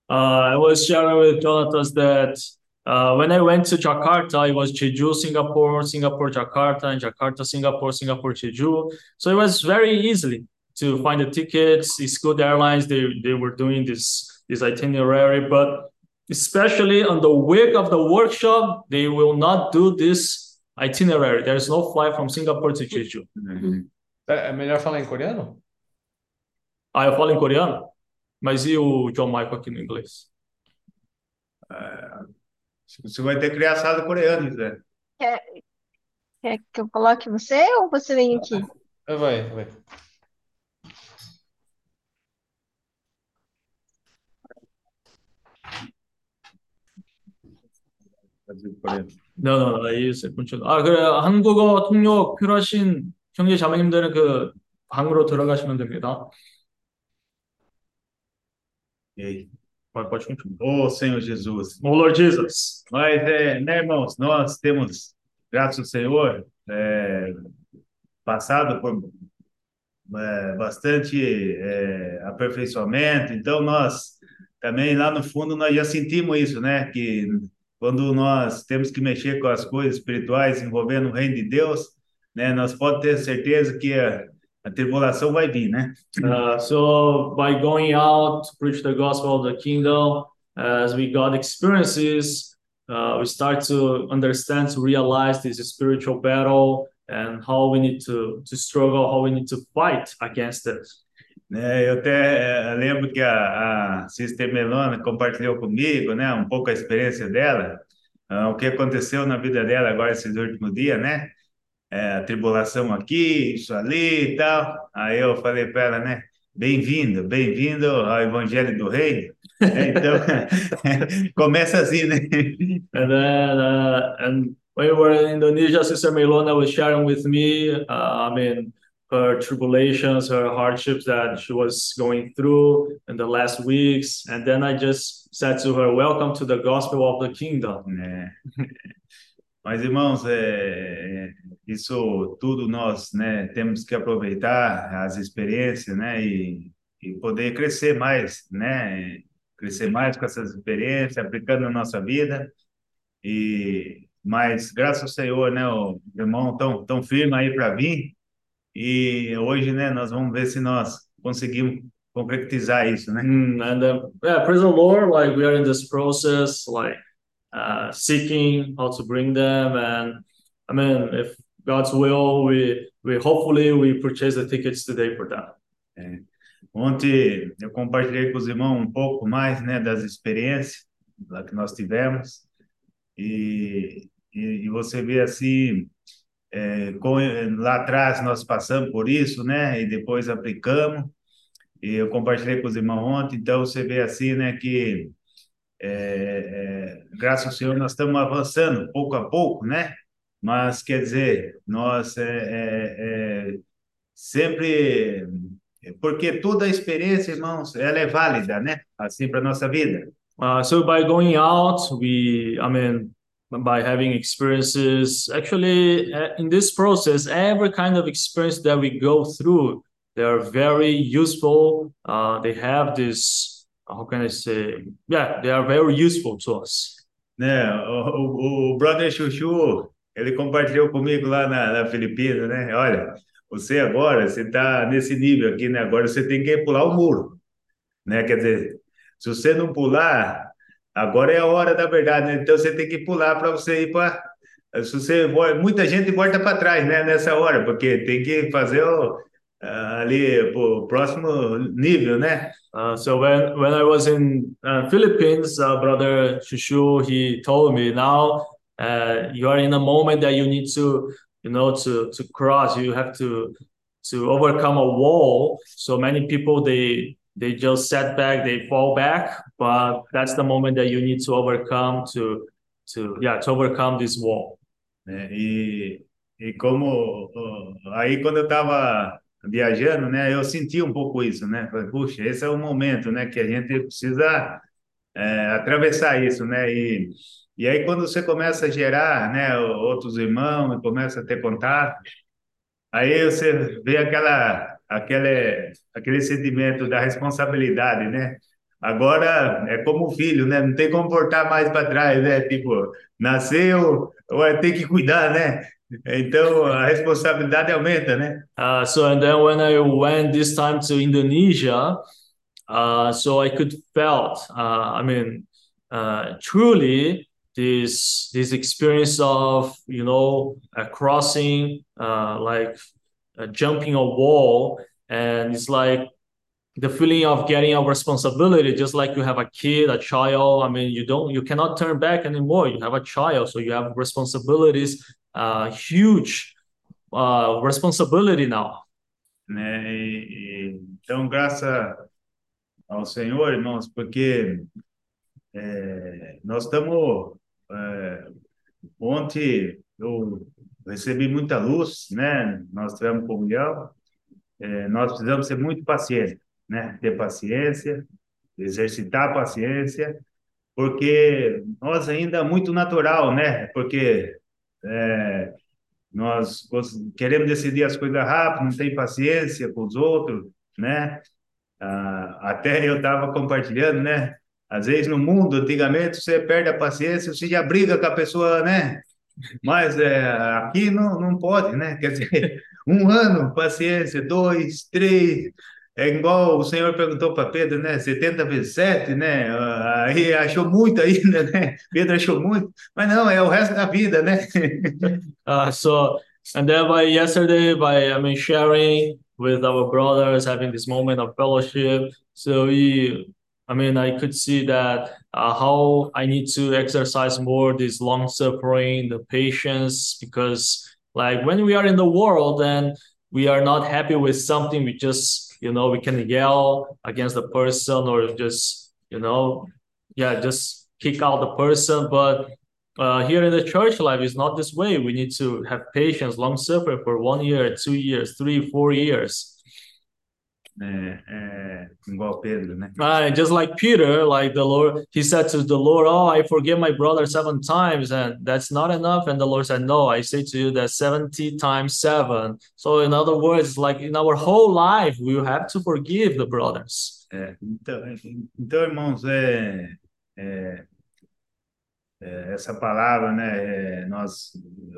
uh, I was sharing with Jonathan that uh, when I went to Jakarta, it was Jeju, Singapore, Singapore, Jakarta, and Jakarta, Singapore, Singapore, Jeju. So it was very easily to find the tickets. It's good airlines. They they were doing this this itinerary, but especially on the week of the workshop, they will not do this itinerary. There's no flight from Singapore to Jeju. É, é melhor falar em coreano? Ah, eu falo em coreano, mas e o John Michael aqui no inglês? Você vai ter sala coreana, Zé. Quer, quer que eu coloque você ou você vem aqui? Vai, vai. No, no, no, isso, continua. 아, 그래, 한국어 통역 필요하신 형제 자매님들은 그 방으로 들어가시면 됩니다. E aí? Pode, pode continuar. Ô, Senhor Jesus. Oh, Lord Jesus. Mas, é, né, irmãos, nós temos, graças ao Senhor, é, passado por é, bastante é, aperfeiçoamento, então nós também lá no fundo nós já sentimos isso, né? Que quando nós temos que mexer com as coisas espirituais envolvendo o reino de Deus, né? Nós podemos ter certeza que a, tribulação vai vir, né? Uh, so by going out to preach the gospel of the kingdom, as we got experiences, uh, we start to understand, to realize this spiritual battle and how we need to, to struggle, how we need to fight against it. Né, eu até eh, lembro que a, a Sister Melona compartilhou comigo, né, um pouco a experiência dela, ah, o que aconteceu na vida dela agora esses últimos dias, né? É, tribulação aqui, isso ali e tal. Aí eu falei para ela, né? Bem-vindo, bem-vindo ao Evangelho do Reino. É, Então, começa assim, né? And then, uh, and when we were in Indonesia, Sister Melona was sharing with me, uh, I mean, her tribulations, her hardships that she was going through in the last weeks. And then I just said to her, Welcome to the gospel of the kingdom. Mas, irmãos, é, é, isso tudo nós, né, temos que aproveitar as experiências, né, e, e poder crescer mais, né, crescer mais com essas experiências, aplicando na nossa vida. E, mas, graças ao Senhor, né, o irmão tão, tão firme aí para vir. E hoje, né, nós vamos ver se nós conseguimos concretizar isso, né? Mm, and then, yeah, praise the Lord. Like we are in this process, like uh, seeking how to bring them. And I mean, if God's will, we we hopefully we purchase the tickets today for them. Ontem eu compartilhei com os irmãos um pouco mais, né, das experiências lá que nós tivemos e, e, e você vê assim, é, com, lá atrás nós passamos por isso, né, e depois aplicamos e eu compartilhei com os irmãos ontem, então você vê assim, né, que é, é, graças ao Senhor nós estamos avançando pouco a pouco, né, mas quer dizer, nós é, é, é, sempre porque toda a experiência, irmãos, ela é válida, né? Assim para nossa vida. Uh, so by going out, we, I mean, by having experiences, actually, uh, in this process, every kind of experience that we go through, they are very useful. Uh, they have this, how can I say? Yeah, they are very useful to us. Né? O, o, o brother Chuchu, ele compartilhou comigo lá na, na Filipinas, né? Olha, você agora, você está nesse nível aqui, né? Agora você tem que pular o muro, né? Quer dizer, se você não pular, agora é a hora da verdade, né? Então você tem que pular para você ir para. Se você muita gente volta para trás, né? Nessa hora, porque tem que fazer o, ali o próximo nível, né? Uh, so when when I was in uh, Philippines, uh, brother Shushu, he told me now uh, you are in a moment that you need to you know to to cross. You have to to overcome a wall. So many people they they just set back they fall back but that's the moment that you need to overcome to to yeah to overcome this wall. e e como aí quando eu estava viajando né eu senti um pouco isso né falei puxa esse é o momento né que a gente precisa é, atravessar isso né e e aí, quando você começa a gerar, né, outros irmãos, começa a ter contato, aí você vê aquela, aquele, aquele sentimento da responsabilidade, né? Agora é como filho, né? Não tem como voltar mais para trás, né? Tipo, nasceu, vai ter que cuidar, né? Então a responsabilidade aumenta, né? Uh, so and then when I went this time to Indonesia, uh, so I could felt, uh, I mean, uh, truly this this experience of you know crossing uh, like jumping a wall and it's like the feeling of getting a responsibility just like you have a kid a child i mean you don't you cannot turn back anymore you have a child so you have responsibilities uh huge uh responsibility now né e, e, então graças ao Senhor irmãos porque é, nós estamos é, ontem eu recebi muita luz, né? Nós tivemos comunhão, é, nós precisamos ser muito pacientes, né? Ter paciência, exercitar a paciência, porque nós ainda é muito natural, né? Porque é, nós queremos decidir as coisas rápido, não tem paciência com os outros, né? Ah, até eu estava compartilhando, né? Às vezes no mundo, antigamente, você perde a paciência, você já briga com a pessoa, né? Mas é, aqui não, não pode, né? Quer dizer, um ano, paciência, dois, três. É igual o senhor perguntou para Pedro, né? 70 vezes 7, né? Aí achou muito ainda, né? Pedro achou muito, mas não, é o resto da vida, né? uh, so, and then by yesterday, by I mean, sharing with our brothers, having this moment of fellowship, so we I mean, I could see that uh, how I need to exercise more this long suffering, the patience, because like when we are in the world and we are not happy with something, we just you know we can yell against the person or just you know yeah just kick out the person. But uh, here in the church life is not this way. We need to have patience, long suffering for one year, two years, three, four years. É, igual Pedro, né? Uh, just like Peter, like the Lord, he said to the Lord, "Oh, I forgive my brother seven times, and that's not enough." And the Lord said, "No, I say to you that seventy times seven." So, in other words, like in our whole life, we have to forgive the brothers. É, então, então, irmãos, é, é, é, essa palavra, né? é, nós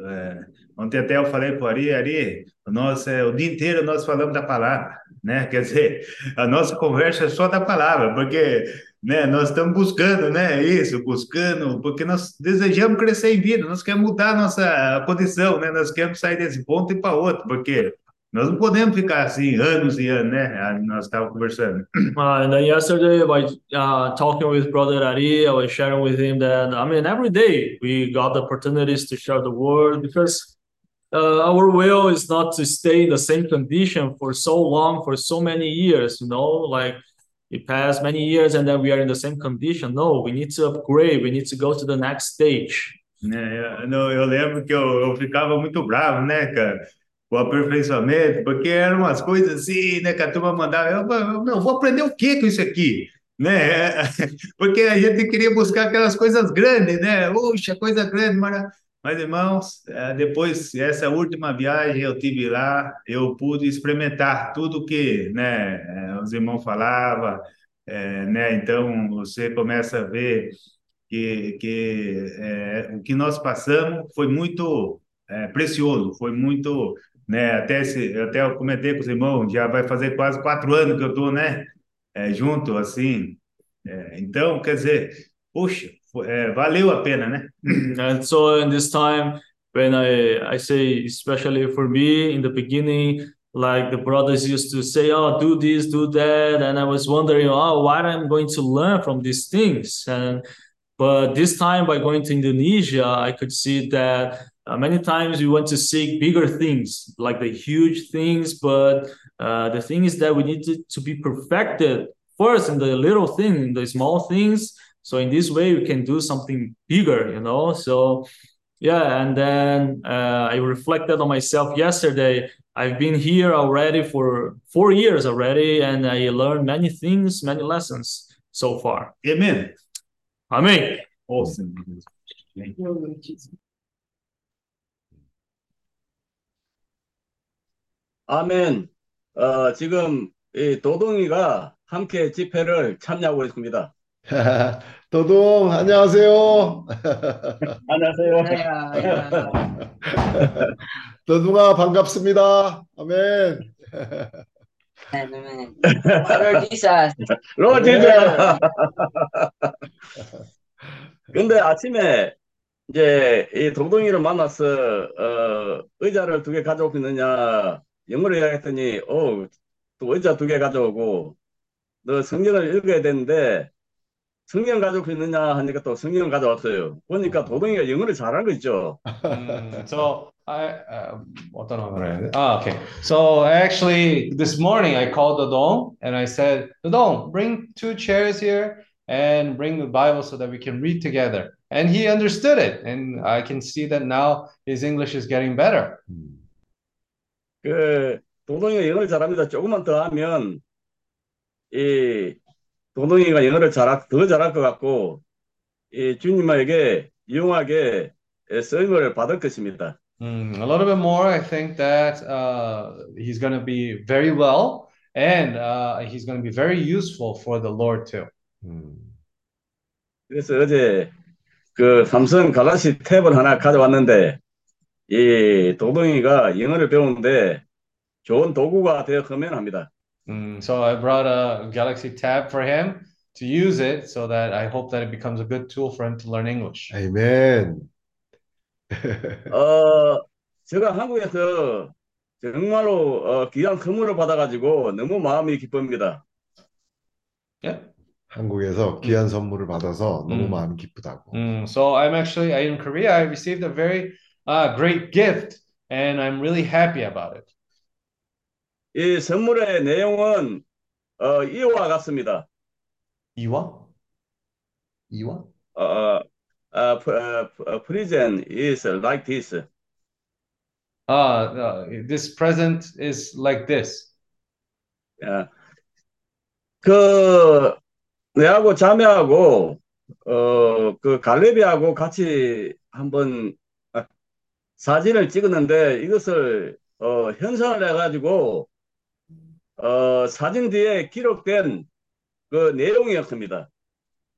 é, ontem até eu falei para Ari, Ari, nós é, o dia inteiro nós falamos da palavra, né? Quer dizer, a nossa conversa é só da palavra, porque né, nós estamos buscando, né? Isso, buscando, porque nós desejamos crescer em vida, nós queremos mudar a nossa condição, né? Nós queremos sair desse ponto e para outro, porque nós não podemos ficar assim anos e anos, né? Nós estávamos conversando. Uh, and then yesterday, by uh, talking with Brother Ari, I was sharing with him that I mean, every day we got the opportunities to share the word because uh, our will is not to stay in the same condition for so long, for so many years. You know, like it passed many years and then we are in the same condition. No, we need to upgrade. We need to go to the next stage. Né, eu, não, eu lembro que eu, eu ficava muito bravo, né, cara, o aperfeiçoamento, porque eram umas coisas assim, né, que a turma mandava, eu, eu, não, vou aprender o que com isso aqui, né, porque a gente queria buscar aquelas coisas grandes, né, puxa, coisa grande, mas, mas irmãos, eh, depois essa última viagem eu tive lá, eu pude experimentar tudo que, né, eh, os irmãos falavam, eh, né, então você começa a ver que, que é, o que nós passamos foi muito é, precioso, foi muito, né? Até se, eu até eu comentei com os irmãos, já vai fazer quase quatro anos que eu estou, né? É, junto, assim. É, então, quer dizer, puxa, é, valeu a pena, né? And so in this time, when I I say, especially for me in the beginning, like the brothers used to say, "Oh, do this, do that," and I was wondering, "Oh, what I'm going to learn from these things?" And but this time, by going to Indonesia, I could see that uh, many times we want to seek bigger things, like the huge things, but uh, the thing is that we need to, to be perfected first in the little thing, in the small things. So in this way, we can do something bigger, you know. So yeah, and then uh, I reflected on myself yesterday. I've been here already for four years already, and I learned many things, many lessons so far. Amen. amen Awesome. 아멘. 어, 지금 이 도동이가 함께 집회를 참여하고 있습니다. 도동, 안녕하세요. 안녕하세요. 도동아, 반갑습니다. 아멘. Amen. Lord Jesus. 로 진짜. 근데 아침에 이제 이 동동이를 만나서 어, 의자를 두 개 가져오고 있느냐 영어로 이야기했더니 어, 또 의자 두 개 가져오고 너 성경을 읽어야 되는데 성경 가져오고 있느냐 하니까 또 성경 가져왔어요. 보니까 도동이가 영어를 잘하는 거 있죠. Mm, so I uh, 어떤 언어를 Ah, okay. So actually, this morning I called Dodong and I said, Dodong, bring two chairs here and bring the Bible so that we can read together. And he understood it, and I can see that now his English is getting better. 그 도동이가 영어를 잘합니다. 조금만 더 하면 이 도동이가 영어를 잘하, 더 잘할 것 같고 이 주님에게 유용하게 쓰임을 받을 것입니다. Mm, a little bit more, I think that uh, he's going to be very well, and uh, he's going to be very useful for the Lord too. 음. 그래서 어제 그 삼성 갈라시 탭을 하나 가져왔는데 이 도동이가 영어를 배우는데 좋은 도구가 되어 가면 합니다. Mm, so I brought a Galaxy Tab for him to use it so that I hope that it becomes a good tool for him to learn English. 아멘. 어, 제가 한국에서 정말로 어, 귀한 선물을 받아가지고 너무 마음이 기쁩니다. Yeah. 한국에서 귀한 선물을 받아서 너무 음. 마음이 기쁘다고. Mm, so I'm actually in Korea. I received a very uh, great gift, and I'm really happy about it. 이 선물의 내용은 어, 이와 같습니다. 이와? 이와? 어, uh, p- uh, p- uh, prison is like this. Uh, uh, this present is like this. 야, 그 내하고 자매하고 어, 그 갈레비하고 같이 한번 아, 사진을 찍었는데 이것을 어, 현상을 해가지고 어, 사진 뒤에 기록된 그 내용이었습니다.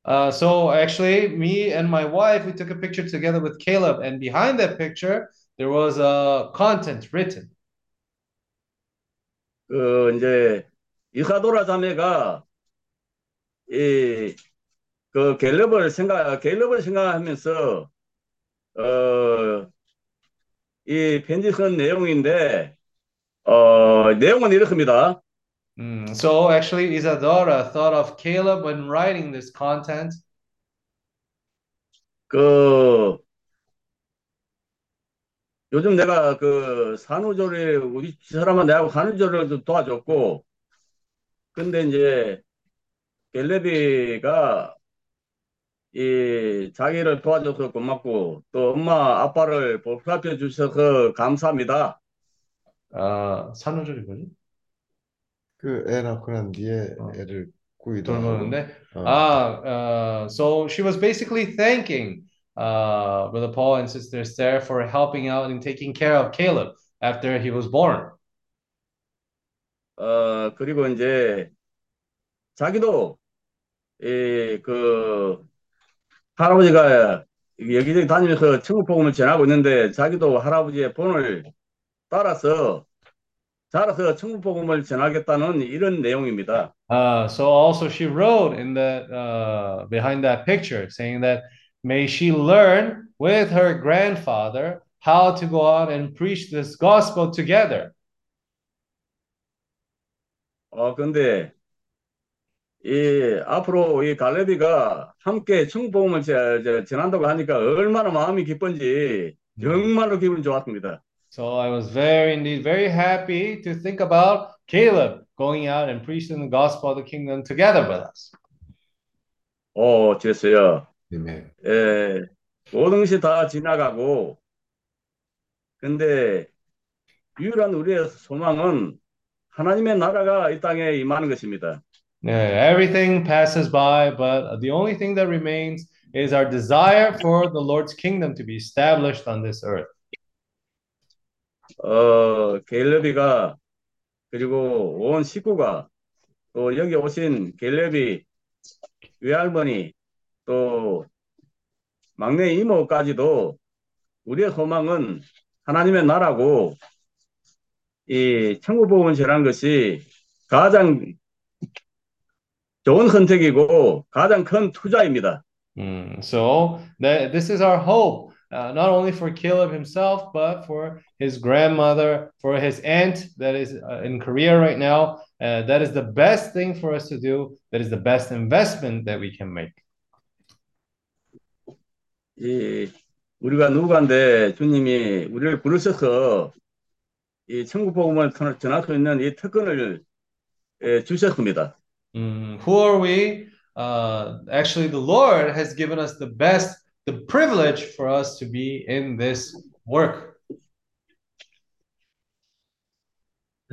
Uh, so actually, me and my wife, we took a picture together with Caleb, and behind that picture, there was a content written. 그 이제 이사도라 자매가 이그 갤럽을 생각 갤럽을 생각하면서 어 이 편지 쓴 내용인데 어 내용은 이렇습니다. Mm, So actually, Isadora thought of Caleb when writing this content. 그 요즘 내가 그 산후조리 우리 사람은 내하고 산후조리를 좀 도와줬고 근데 이제 갤레비가 이 자기를 도와줘서 고맙고 또 엄마 아빠를 보살펴 주셔서 감사합니다. 어, 산후조리 뭐지? 그 애 낳고 난 뒤에 어. 애를 구기도 하고 돌보는데. 어. Ah, uh, so she was basically thanking uh, Brother Paul and Sister Esther for helping out and taking care of Caleb after he was born. 어 그리고 이제 자기도 이그 할아버지가 여기저기 다니면서 천국 복음을 전하고 있는데 자기도 할아버지의 본을 따라서 자라서 천국 복음을 전하겠다는 이런 내용입니다. Uh, so also she wrote in that uh, behind that picture saying that may she learn with her grandfather how to go out and preach this gospel together. 어 근데 이 앞으로 이 갈레비가 함께 복음을 제- 제- 전한다고 하니까 얼마나 마음이 기쁜지 정말로 기분 좋았습니다. So I was very indeed very happy to think about Caleb going out and preaching the gospel of the kingdom together with us. 어, 됐어요. 아멘. 예, 모든 것이 다 지나가고, 근데 유일한 우리의 소망은 하나님의 나라가 이 땅에 임하는 것입니다. Yeah, everything passes by, but the only thing that remains is our desire for the Lord's kingdom to be established on this earth. 어, 갤레비가 그리고 온 식구가 또 여기 오신 갤레비 외할머니 또 막내 이모까지도 우리의 소망은 하나님의 나라고 이 천국 복음을 전하는 것이 가장 좋은 선택이고 가장 큰 투자입니다. Mm, so that this is our hope, uh, not only for Caleb himself, but for his grandmother, for his aunt that is uh, in Korea right now. Uh, that is the best thing for us to do. That is the best investment that we can make. 이 우리가 누구간데 주님이 우리를 부르셔서 이 천국 복음을 전- 전할 수 있는 이 특권을 예, 주셨습니다. Mm, who are we? Uh, actually, the Lord has given us the best, the privilege for us to be in this work.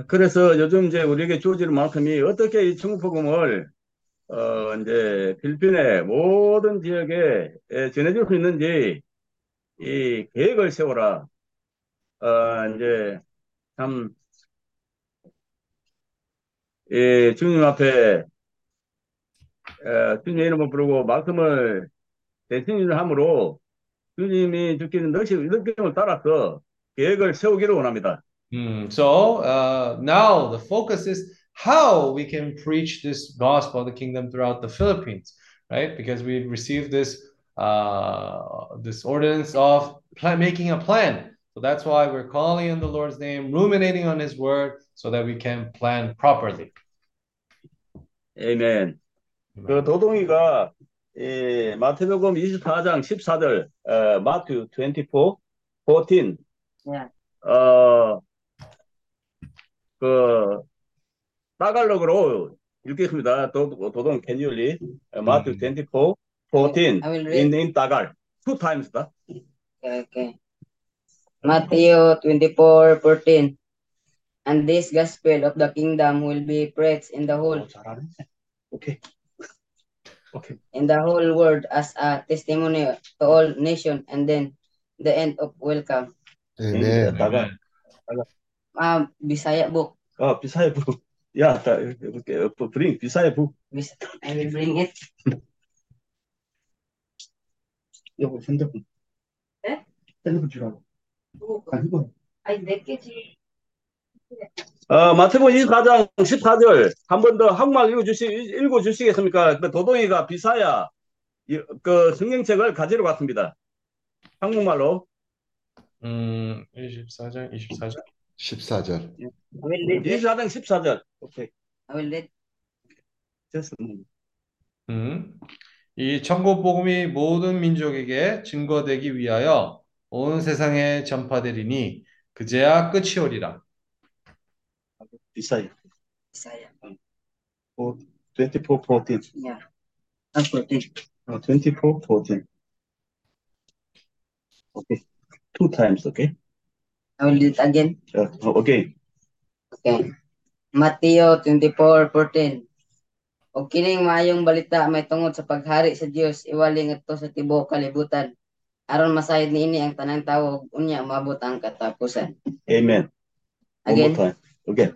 그래서 요즘 이제 우리에게 주어지는 만큼이 어떻게 이 천국 복음을 어 이제 필리핀의 모든 지역에 예, 전해줄 수 있는지 이 계획을 세워라. 어 이제 참 예, 주님 앞에 어, 주님의 이름을 부르고 말씀을 대신을 함으로 주님이 주시는 느낌을 따라서 계획을 세우기를 원합니다. Mm, so uh, now the focus is how we can preach this gospel of the kingdom throughout the Philippines, right? Because we received this uh, this ordinance of plan- making a plan. So that's why we're calling in the Lord's name, ruminating on His word, so that we can plan properly. 아멘. 그 도동이가 이 마태복음 24장 14절 어, 마트 24 14 네. 어, 그 따갈록으로 읽겠습니다. 도, 도동 can you read? 어, 마트 음. 24 14 I will read. in, in 따갈 two times 다. Okay, okay. Matthew 24, 14. And this gospel of the kingdom will be preached in the whole 잘하 네. 오케이. 오케이. in the whole world as a testimony to all nations, and then the end of welcome. 아멘. 나가. Ah, Bisaya book. 아, 비사의 부. 야, 다 이렇게 브링 비사의 부. Bis- I will bring it. 여보 핸드폰. 네? 핸드폰 주라고. 아, 이거. Ay, dekiji. 어, 마태복음 24장 14절 한 번 더 한국말 읽어주시 읽어주시겠습니까? 그 도동이가 비사야 이- 그 성경책을 가지러 갔습니다. 한국말로 음, 24장, 24장. 14절. I will read it. 24장 14절. 오케이. 음, 이 천국 복음이 모든 민족에게 증거되기 위하여 온 세상에 전파되리니 그제야 끝이 오리라. Isaiah. Isaiah. For 24, 14. Yeah. And 14. No, 24, 14. Okay. Two times, okay? I will do it again. Uh, oh, okay. Okay. Matthew 24, 14. O kining maayong balita may tungod sa paghari sa Dios iwaling adto sa tibuok kalibutan aron masayod niini ang tanang tawo unya maabot ang katapusan. Amen. Again. One more time. Again.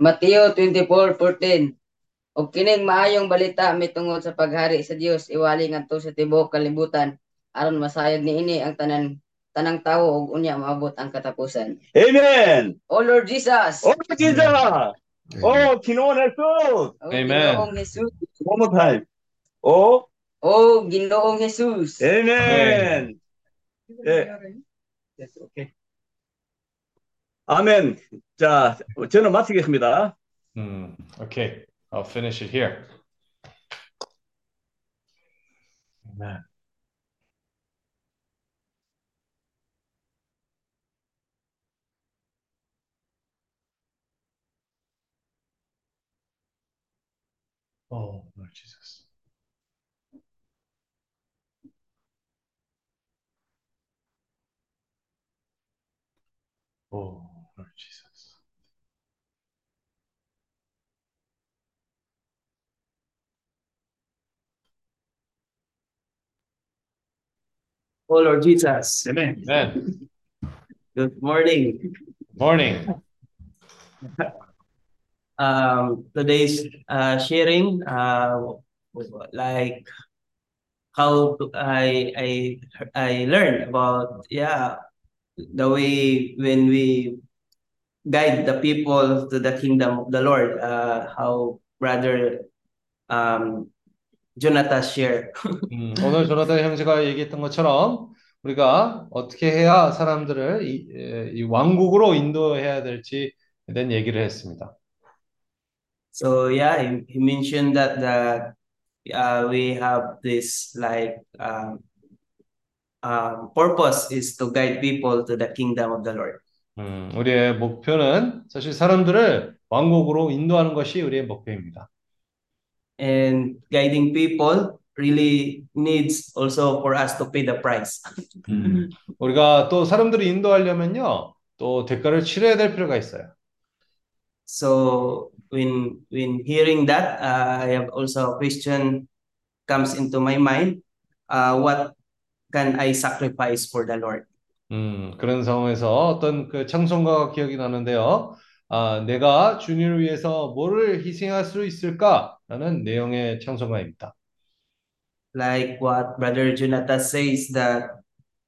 Mateo 24:14 O kining maayong balita mitungod sa paghari sa Dios iwali ngadto sa tibuok kalibutan aron masayod niini ang tanan tanang tao ug unya maabot ang katapusan. Amen. O Lord Jesus. O Lord Jesus. Amen. O Ginoong Jesus. Amen. Ginoong Jesus. One more time. O O Ginoong Jesus. Amen. Amen. Yeah. Yes, okay. 케이. 아멘. 자, 저는 마치겠습니다. 음, okay. I'll finish it here. Amen. Oh, Lord Jesus. Oh, Oh Lord Jesus, 아멘. Amen. good morning. Morning. Um, today's uh, sharing, uh, like how I I I learned about yeah the way when we guide the people to the kingdom of the Lord. Uh, how brother um Jonathan share. 음, 오늘 조나단 형제가 얘기했던 것처럼 우리가 어떻게 해야 사람들을 이, 에, 이 왕국으로 인도해야 될지에 대한 얘기를 했습니다. So yeah, he, he mentioned that that uh, we have this like um, um, purpose is to guide people to the kingdom of the Lord. 음, 우리의 목표는 사실 사람들을 왕국으로 인도하는 것이 우리의 목표입니다. And guiding people really needs also for us to pay the price. 음, 우리가 또 사람들을 인도하려면요, 또 대가를 치러야 될 필요가 있어요. So when when hearing that, uh, I have also a question comes into my mind. Uh, what can I sacrifice for the Lord? 음, 그런 상황에서 어떤 그 찬송가가 기억이 나는데요. 아, 내가 주님을 위해서 뭐를 희생할 수 있을까 라는 내용의 찬송가입니다. Like what Brother Jonathan says that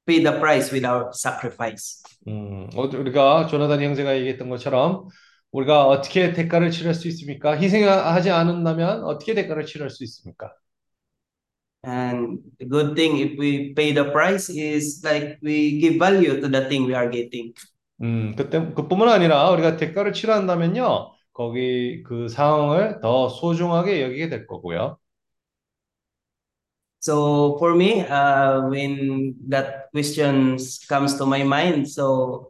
pay the price without sacrifice. 음, 어, 우리가 조나단 형제가 얘기했던 것처럼 우리가 어떻게 대가를 치를 수 있습니까? 희생하지 않는다면 어떻게 대가를 치를 수 있습니까? And the good thing if we pay the price is like we give value to the thing we are getting. 음, 그때 그뿐만 아니라 우리가 대가를 치른다면요, 거기 그 상황을 더 소중하게 여기게 될 거고요. So for me, uh, when that question comes to my mind, so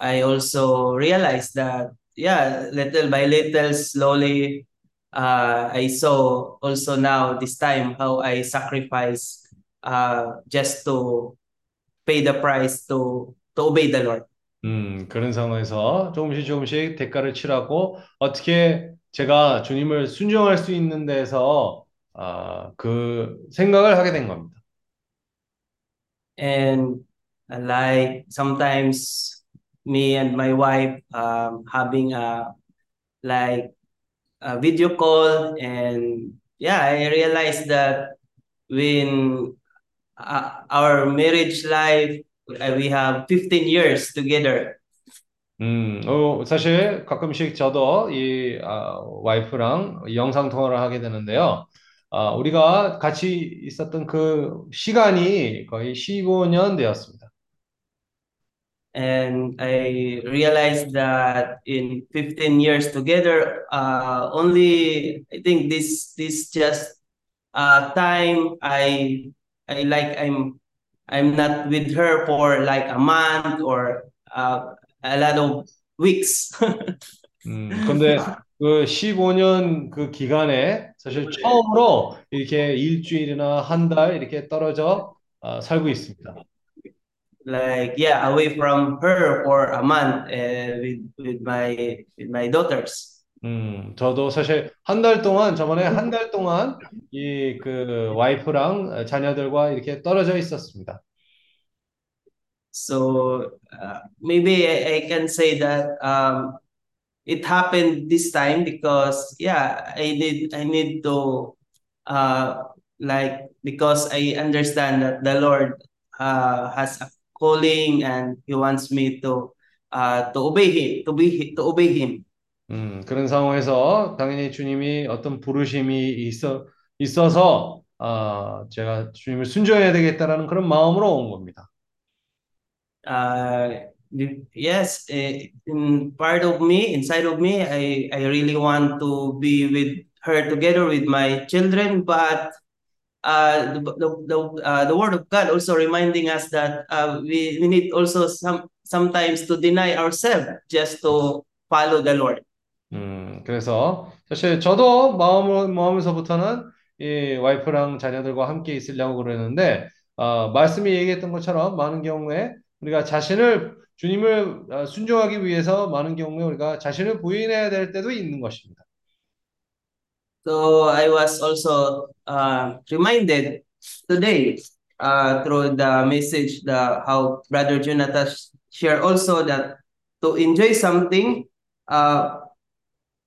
I also realized that yeah, little by little, slowly, uh, I saw also now this time how I sacrifice uh, just to pay the price to to obey the Lord. 음, 그런 상황에서 조금씩 조금씩 대가를 치라고 어떻게 제가 주님을 순종할 수 있는 데서 아, 그 생각을 하게 된 겁니다. And uh, like sometimes me and my wife um, having a like a video call and yeah, I realized that when uh, our marriage life uh, we have 15 years together 음, 어, 사실 가끔씩 저도 이 아, 와이프랑 영상 통화를 하게 되는데요. 아, 우리가 같이 있었던 그 시간이 거의 15년 되었습니다. and I realized that in 15 years together, uh, only I think this this just uh, time I I like I'm I'm not with her for like a month or uh, a lot of weeks. 음, 근데 그 15년 그 기간에 사실 처음으로 이렇게 일주일이나 한 달 이렇게 떨어져 아, 살고 있습니다. like yeah, away from her for a month uh, with with my with my daughters. 음, 저도 사실 한 달 동안 저번에 한 달 동안 이 그 와이프랑 자녀들과 이렇게 떨어져 있었습니다. So uh, maybe I, I can say that um, it happened this time because yeah, I need I need to uh, like because I understand that the Lord uh, has a calling and He wants me to uh, to obey Him, to be to obey Him. 음, 그런 상황에서 당연히 주님이 어떤 부르심이 있어 있어서 아, 제가 주님을 순종해야 되겠다라는 그런 마음으로 온 겁니다. uh yes eh, in part of me inside of me i i really want to be with her together with my children but uh the, the, uh, the word of god also reminding us that uh, we, we need also some sometimes to deny ourselves just to follow the lord 음, 그래서 사실 저도 마음 마음에서부터는 이 와이프랑 자녀들과 함께 있으려고 그러는데 어, 말씀이 얘기했던 것처럼 많은 경우에 우리가 자신을 주님을 어, 순종하기 위해서 많은 경우에 우리가 자신을 부인해야 될 때도 있는 것입니다. So I was also uh, reminded today uh, through the message the how Brother Jonathan shared also that to enjoy something, uh,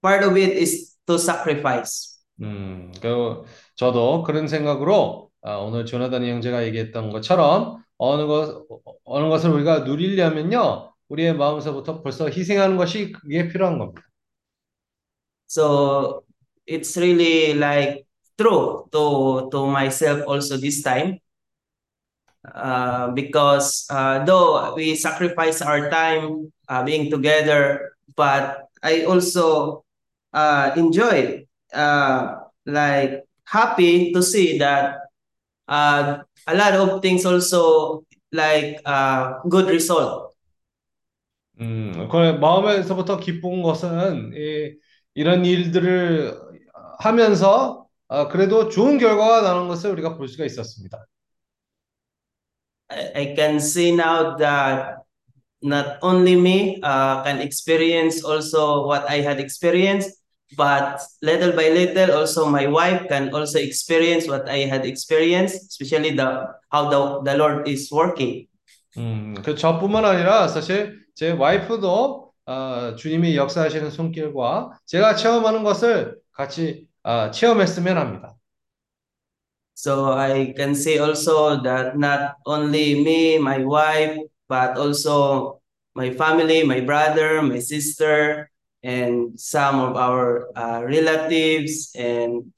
part of it is to sacrifice. 음, 그 저도 그런 생각으로 아, 오늘 조나단 형제가 얘기했던 것처럼 어느 것 어느 것을 우리가 누리려면요 우리의 마음에서부터 벌써 희생하는 것이 그게 필요한 겁니다. So it's really like true to to myself also this time. Uh, because uh, though we sacrifice our time uh, being together, but I also uh, enjoy uh, like happy to see that uh, a lot of things also like uh, good result. 음, 그 마음에서부터 기쁜 것은 이, 이런 일들을 하면서 아, 그래도 좋은 결과가 나는 것을 우리가 볼 수가 있었습니다. I, I can see now that not only me uh, can experience also what I had experienced, but little by little also my wife can also experience what I had experienced, especially the how the, the Lord is working. 음, 그 저뿐만 아니라 사실 제 와이프도 아, 주님이 역사하시는 손길과 제가 체험하는 것을 같이 아, 체험했으면 합니다. So I can say also that not only me, my wife, but also my family, my brother, my sister, and some of our uh, relatives, and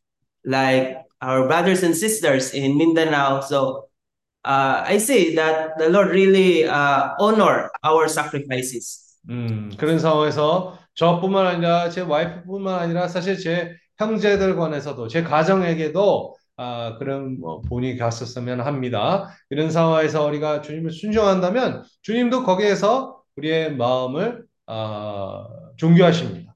like our brothers and sisters in Mindanao. So uh, I say that the Lord really uh, honor our sacrifices. 음, 그런 상황에서 저뿐만 아니라 제 와이프뿐만 아니라 사실 제 형제들 관해서도 제 가정에게도 아, 그런 뭐 본이 갔었으면 합니다. 이런 상황에서 우리가 주님을 순종한다면 주님도 거기에서 우리의 마음을 아, 존귀하십니다.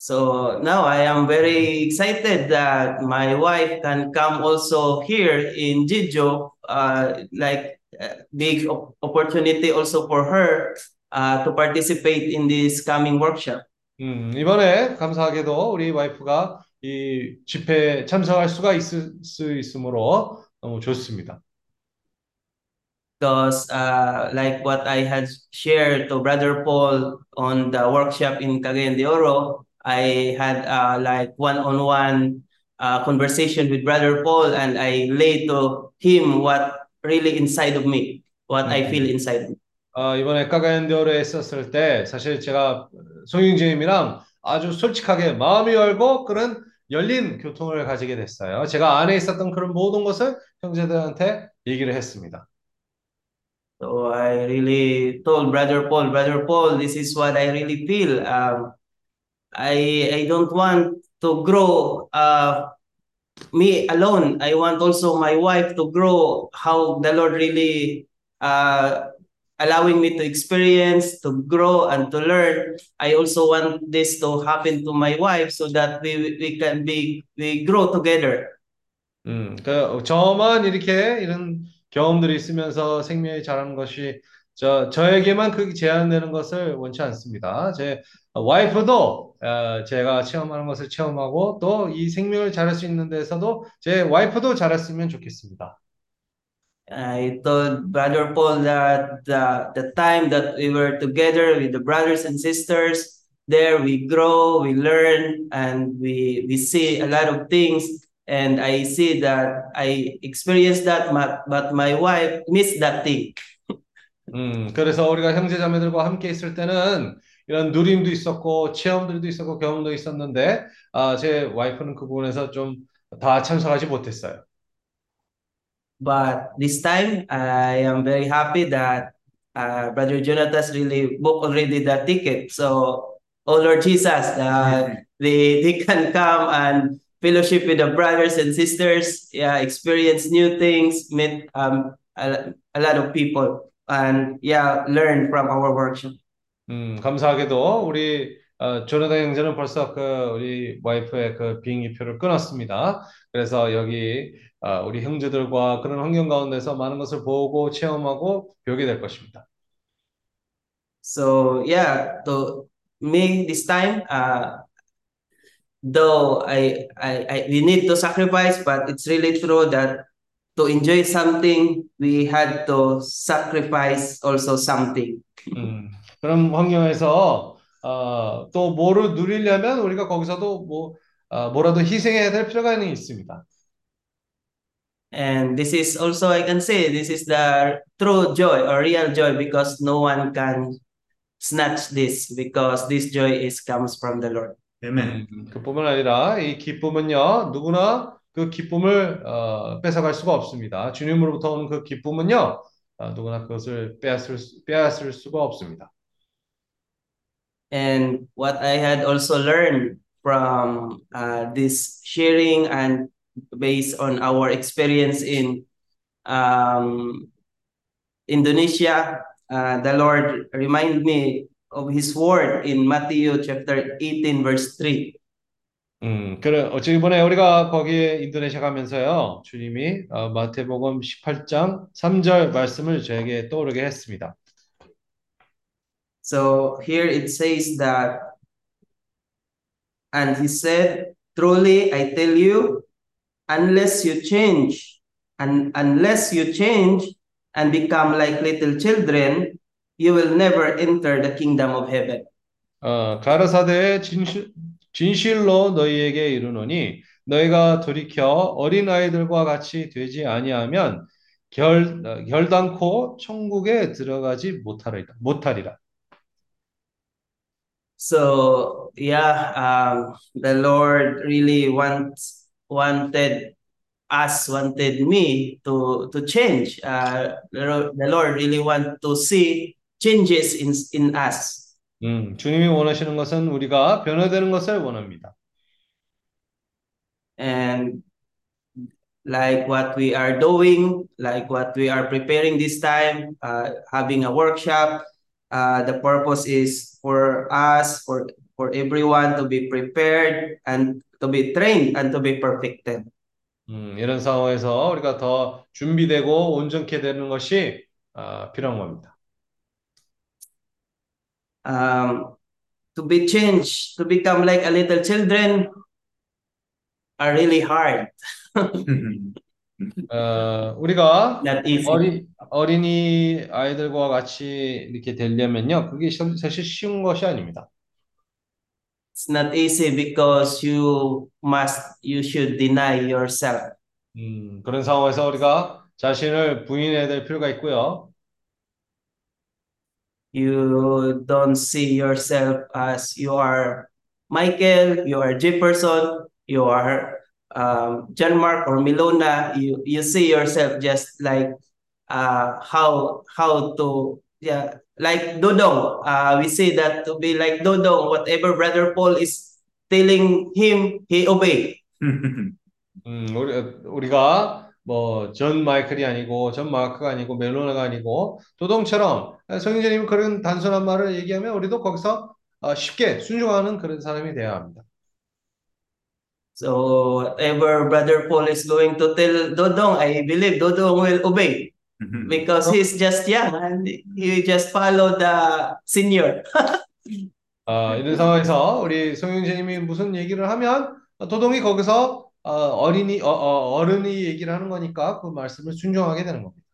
So now I am very excited that my wife can come also here in Jeju, uh, like uh, big op- opportunity also for her uh, to participate in this coming workshop. 음, 이번에 감사하게도 우리 와이프가 이 집회에 참석할 수가 있을 수 있으므로 너무 좋습니다. Because uh, like what I had shared to Brother Paul on the workshop in Cagayan de Oro, I had uh, like one-on-one uh, conversation with Brother Paul and I laid to him what really inside of me, what I feel inside me. 어, 이번에 까가얀데오르에 있었을 때 사실 제가 송영재님이랑 아주 솔직하게 마음이 열고 그런 열린 교통을 가지게 됐어요. 제가 안에 있었던 그런 모든 것을 형제들한테 얘기를 했습니다. So I really told Brother Paul, Brother Paul, this is what I really feel. Um, I I don't want to grow uh, me alone. I want also my wife to grow how the Lord really uh, allowing me to experience, to grow, and to learn. I also want this to happen to my wife so that we we can be we grow together. 음, 그 저만 이렇게 이런 경험들이 있으면서 생명이 자라는 것이 저 저에게만 그 제한되는 것을 원치 않습니다. 제 와이프도 어, 제가 체험하는 것을 체험하고 또 이 생명을 자랄 수 있는 데서도 제 와이프도 자랐으면 좋겠습니다. I told Brother Paul that the, the time that we were together with the brothers and sisters, there we grow, we learn, and we, we see a lot of things. And I see that I experienced that, but, but my wife missed that thing. 음, 그래서 우리가 형제자매들과 함께 있을 때는 이런 누림도 있었고 체험들도 있었고 경험도 있었는데 아, 제 와이프는 그 부분에서 좀 다 참석하지 못했어요. But this time, I am very happy that uh, Brother Jonathan really booked already the ticket. So, oh Lord Jesus, uh, they, they can come and fellowship with the brothers and sisters, yeah, experience new things, meet um, a, a lot of people, and yeah, learn from our workshop. 음, 감사하게도 우리 어, 조나단 형제는 벌써 그 우리 와이프의 그 비행기표를 끊었습니다. 그래서 여기 어, 우리 형제들과 그런 환경 가운데서 많은 것을 보고 체험하고 배우게 될 것입니다. So yeah, to me this time, uh, though I, I, I we need to sacrifice, but it's really true that to enjoy something, we had to sacrifice also something. 음, 그런 환경에서 어, 또 뭐를 누리려면 우리가 거기서도 뭐 어, 뭐라도 희생해야 될 필요가 있습니다. And this is also, I can say, this is the true joy or real joy because no one can snatch this because this joy is comes from the Lord. Amen. 음, 그뿐만 아니라 이 기쁨은요 누구나 그 기쁨을 어, 뺏어갈 수가 없습니다. 주님으로부터 오는 그 기쁨은요 어, 누구나 그것을 빼앗을 수- 빼앗을 수가 없습니다. And what I had also learned from uh, this sharing and based on our experience in um, Indonesia, uh, the Lord reminded me of His word in Matthew chapter 18, verse 3. 음, 그래 어찌 이번에 우리가 거기에 인도네시아 가면서요 주님이 어, 마태복음 18장 3절 말씀을 저에게 떠오르게 했습니다. So here it says that, and He said, Truly I tell you, unless you change, and unless you change and become like little children, you will never enter the kingdom of heaven. 어, 가라사대 진실, 진실로 너희에게 이르노니 너희가 돌이켜 어린 아이들과 같이 되지 아니하면 결, 어, 결단코 천국에 들어가지 못하리라. 못하리라. So yeah, um, the Lord really wants wanted us, wanted me to to change. Uh, the Lord really want to see changes in in us. 음, 주님이 원하시는 것은 우리가 변화되는 것을 원합니다. and like what we are doing, like what we are preparing this time, uh, having a workshop. Uh, the purpose is for us, for for everyone to be prepared and to be trained and to be perfected. 음, 이런 상황에서 우리가 더 준비되고 온전케 되는 것이 아, 필요한 겁니다. Um, to be changed, to become like a little children are really hard. 어, 우리가. 어리, 어린이 아이들과 같이 이렇게 되려면요, 그게 시- 사실 쉬운 것이 아닙니다. It's not easy because you must, you should deny yourself. 음, 그런 상황에서 우리가 자신을 부인해야 될 필요가 있고요. You don't see yourself as you are Michael, you are Jefferson, you are um, John Mark or Milona. You you see yourself just like uh, how how to yeah like Dodong. Uh, we say that to be like Dodong. Whatever Brother Paul is telling him, he obey. 음, 우리, 우리가 뭐전 마이클이 아니고 전 마크가 아니고 멜로나가 아니고 도동처럼 성인자님이 그런 단순한 말을 얘기하면 우리도 거기서 어, 쉽게 순종하는 그런 사람이 되어야 합니다. So whatever Brother Paul is going to tell Dodong, I believe Dodong will obey. because he's just young and he just follow the senior. 아, 이런 상황에서 우리 성형제님이 무슨 얘기를 하면 도동이 거기서 어, 어린이 어, 어, 어른이 얘기를 하는 거니까 그 말씀을 순종하게 되는 겁니다.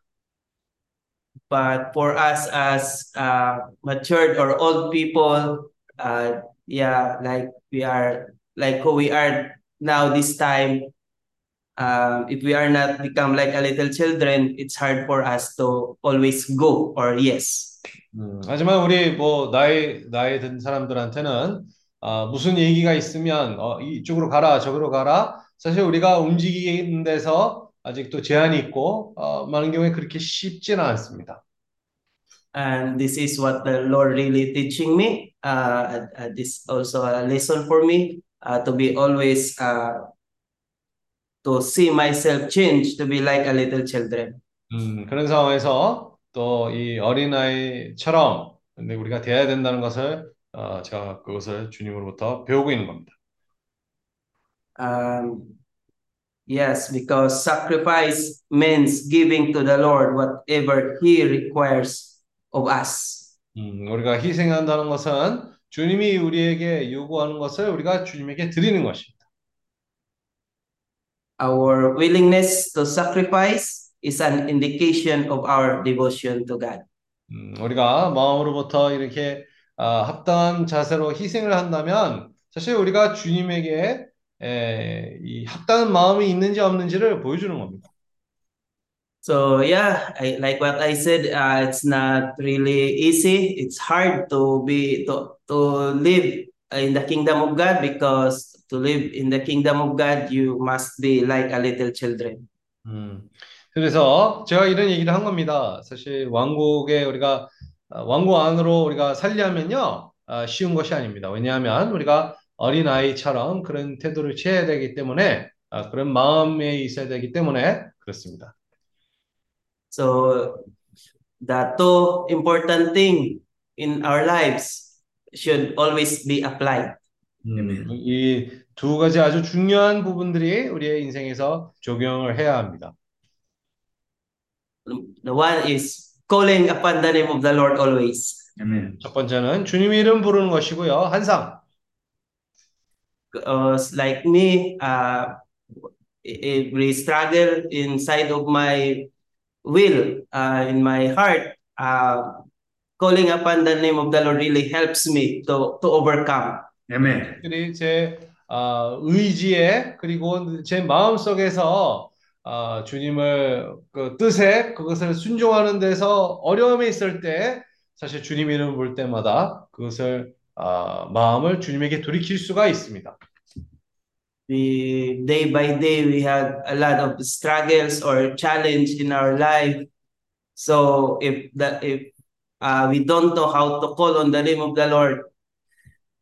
But for us as uh, matured or old people, uh, yeah, like we are, like who we are now this time, um, if we are not become like a little children, it's hard for us to always go or yes. 음, 하지만 우리 뭐 나이 나이 든 사람들한테는 아, 무슨 얘기가 있으면 어, 이쪽으로 가라 저기로 가라 사실 우리가 움직이는 데서 아직도 제한이 있고 어, 많은 경우에 그렇게 쉽지는 않습니다. And this is what the Lord really teaching me. Uh, uh, this also a lesson for me uh, to be always uh, to see myself change to be like a little children. 음, 그런 상황에서 또 이 어린아이처럼 우리가 돼야 된다는 것을 어, 제가 그것을 주님으로부터 배우고 있는 겁니다. Um, yes, because sacrifice means giving to the Lord whatever He requires of us. 음, 우리가 희생한다는 것은 주님이 우리에게 요구하는 것을 우리가 주님에게 드리는 것입니다. Our willingness to sacrifice is an indication of our devotion to God. 음, 우리가 마음으로부터 이렇게 아, 합당한 자세로 희생을 한다면 사실 우리가 주님에게 에, 이 합당한 마음이 있는지 없는지를 보여주는 겁니다. So yeah, I, like what I said, uh, it's not really easy. It's hard to be to to live in the kingdom of God because to live in the kingdom of God, you must be like a little children. 음, 그래서 제가 이런 얘기를 한 겁니다. 사실 왕국에 우리가 아, 왕국 안으로 우리가 살려면요 아, 쉬운 것이 아닙니다. 왜냐하면 우리가 어린 아이처럼 그런 태도를 취해야 되기 때문에 아, 그런 마음에 있어야 되기 때문에 그렇습니다. So the two important thing in our lives should always be applied. 음, 이두 가지 아주 중요한 부분들이 우리의 인생에서 적용을 해야 합니다. The one is calling upon the name of the Lord always. Amen. 첫 번째는 주님 이름 부르는 것이고요. 항상 uh, like me, uh, every struggle inside of my will, uh, in my heart, uh, calling upon the name of the Lord really helps me to, to overcome. Amen. 제 아, 의지에 그리고 제 마음 속에서 아, 주님을 그 뜻에 그것을 순종하는 데서 어려움이 있을 때 사실 주님 이름을 볼 때마다 그것을 아, 마음을 주님에게 돌이킬 수가 있습니다. We day by day we have a lot of struggles or challenge in our life. So if that if uh, we don't know how to call on the name of the Lord,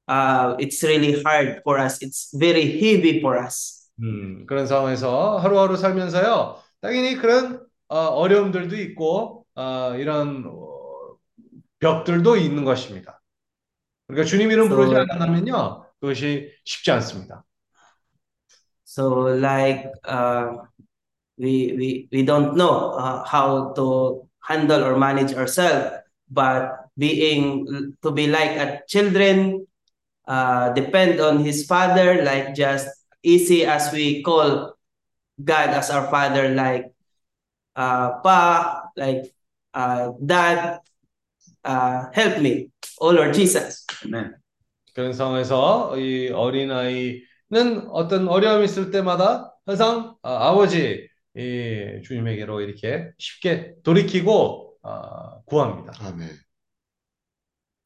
uh, it's really hard for us. It's very heavy for us. 음, 그런 상황에서 하루하루 살면서요, 당연히 그런 어, 어려움들도 있고 어, 이런 어, 벽들도 있는 것입니다. 그러니까 주님 이름 부르지 So- 않으면요 그것이 쉽지 않습니다. So like uh, we we we don't know uh, how to handle or manage ourselves, but being to be like a children uh, depend on his father, like just easy as we call God as our father, like uh, pa, like uh, dad, uh, help me, oh Lord Jesus. 아멘. 그런 상황에서 이 어린아이는 어떤 어려움이 있을 때마다 항상 아, 아버지 이 주님에게로 이렇게 쉽게 돌이키고 아, 구합니다. 아멘.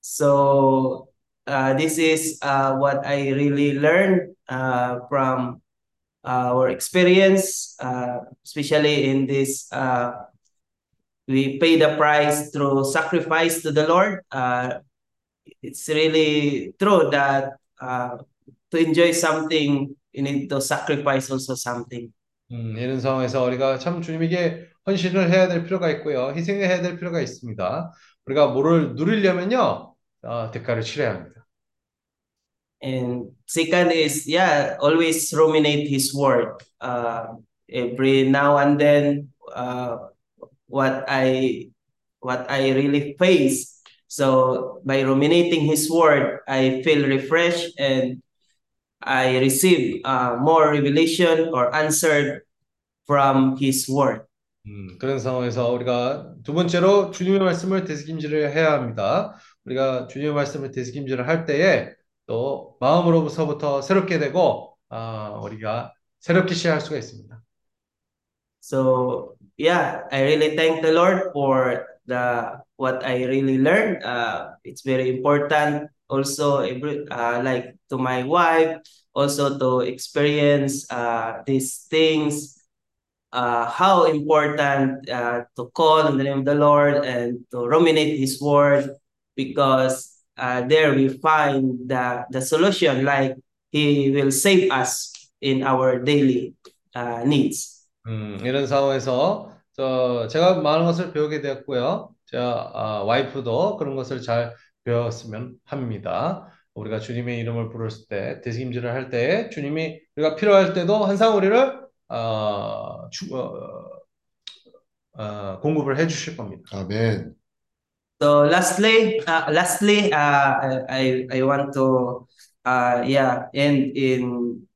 So uh, this is uh, what I really learned uh, from our experience, uh, especially in this. Uh, we pay the price through sacrifice to the Lord. Uh, it's really true that uh, to enjoy something, you need to sacrifice also something. 음, 이런 상황에서 우리가 참 주님에게 헌신을 해야 될 필요가 있고요. 희생을 해야 될 필요가 있습니다. 우리가 뭐를 누리려면요, 아, 대가를 치러야 합니다. And second is, yeah, always ruminate His word. Uh, every now and then, uh, what I what I really face. So by ruminating His word, I feel refreshed and I receive uh, more revelation or answered from His word. 음, 그런 상황에서 우리가 두 번째로 주님의 말씀을 되새김질을 해야 합니다. 우리가 주님의 말씀을 되새김질을 할 때에 또 마음으로부터부터 새롭게 되고 아, 우리가 새롭게 시작할 수가 있습니다. So yeah, I really thank the Lord for the what I really learned. Uh, it's very important also every uh, like to my wife also to experience uh, these things. Uh, how important uh, to call on the name of the Lord and to ruminate His word, because uh, there we find the the solution. Like He will save us in our daily uh, needs. 음, 이런 상황에서 저 제가 많은 것을 배우게 되었고요. 제 아, 와이프도 그런 것을 잘 배웠으면 합니다. 우리가 주님의 이름을 부를 때, 되새김질을 할 때, 주님이 우리가 필요할 때도 항상 우리를 어, 주, 어, 어, 공급을 해주실 겁니다. 아멘. So lastly, uh, lastly, uh, I I want to uh yeah end in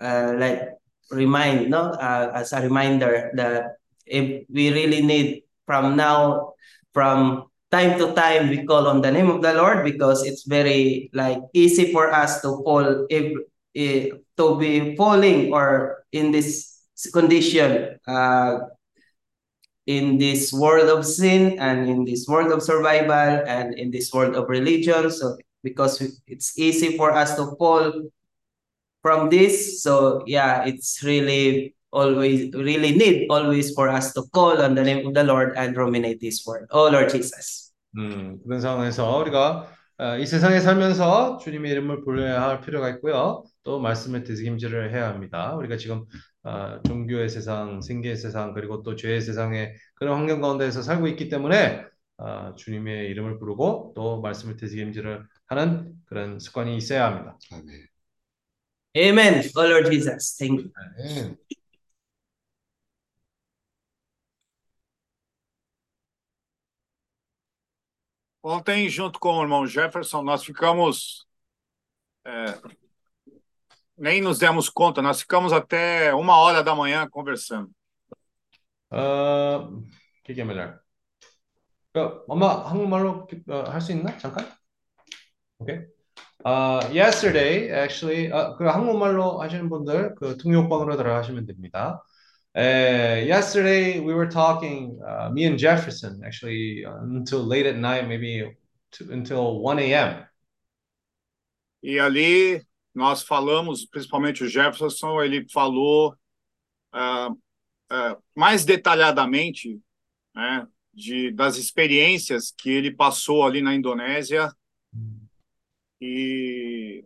uh like remind no uh, as a reminder that if we really need from now from time to time we call on the name of the Lord because it's very like easy for us to fall if, eh, to be falling or in this condition uh in this world of sin and in this world of survival and in this world of religion. So because it's easy for us to fall from this. So yeah, it's really always really need always for us to call on the name of the Lord and ruminate this word. Oh Lord Jesus. 음, 그런 상황에서 우리가 어, 이 세상에 살면서 주님의 이름을 불러야 할 필요가 있고요. 또 말씀을 되새김질을 해야 합니다. 우리가 지금 어, 종교의 세상, 생계의 세상, 그리고 또 죄의 세상에 그런 환경 가운데에서 살고 있기 때문에 어, 주님의 이름을 부르고 또 말씀을 되새김질을 하는 그런 습관이 있어야 합니다. 아멘. Amen. Oh Lord Jesus. Thank you. 아멘. Ontem, junto com o irmão Jefferson, nós ficamos. é, nem nos demos conta, nós ficamos até uma hora da manhã conversando. 어, 기계 말이야. 그 엄마 한국말로 할 수 있나? 잠깐. 오케이. Uh, yesterday, actually, 아, 그 한국말로 하시는 분들 그 통역방으로 들어가시면 됩니다. Uh, yesterday we were talking, uh, me and Jefferson, actually, until late at night, maybe to, until 1 a.m. E ali nós falamos, principalmente o Jefferson, ele falou ah, ah, mais detalhadamente né, de, das experiências que ele passou ali na Indonésia. E,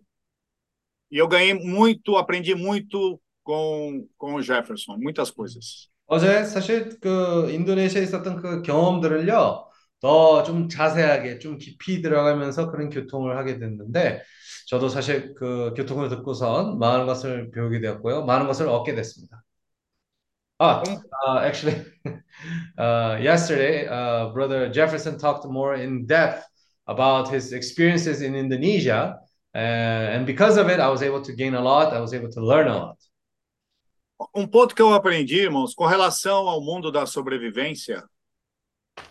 e eu ganhei muito, aprendi muito com, com o Jefferson, muitas coisas. 어제 사실 그 인도네시아에 있었던 그 경험들을요, 더 좀 자세하게 좀 깊이 들어가면서 그런 교통을 하게 됐는데 저도 사실 그 교통을 듣고선 많은 것을 배우게 되었고요. 많은 것을 얻게 됐습니다. Ah, uh, actually, uh, yesterday, uh, Brother Jefferson talked more in depth about his experiences in Indonesia. And, and because of it, I was able to gain a lot. I was able to learn a lot. Um ponto que eu aprendi, irmãos, com relação ao mundo da sobrevivência,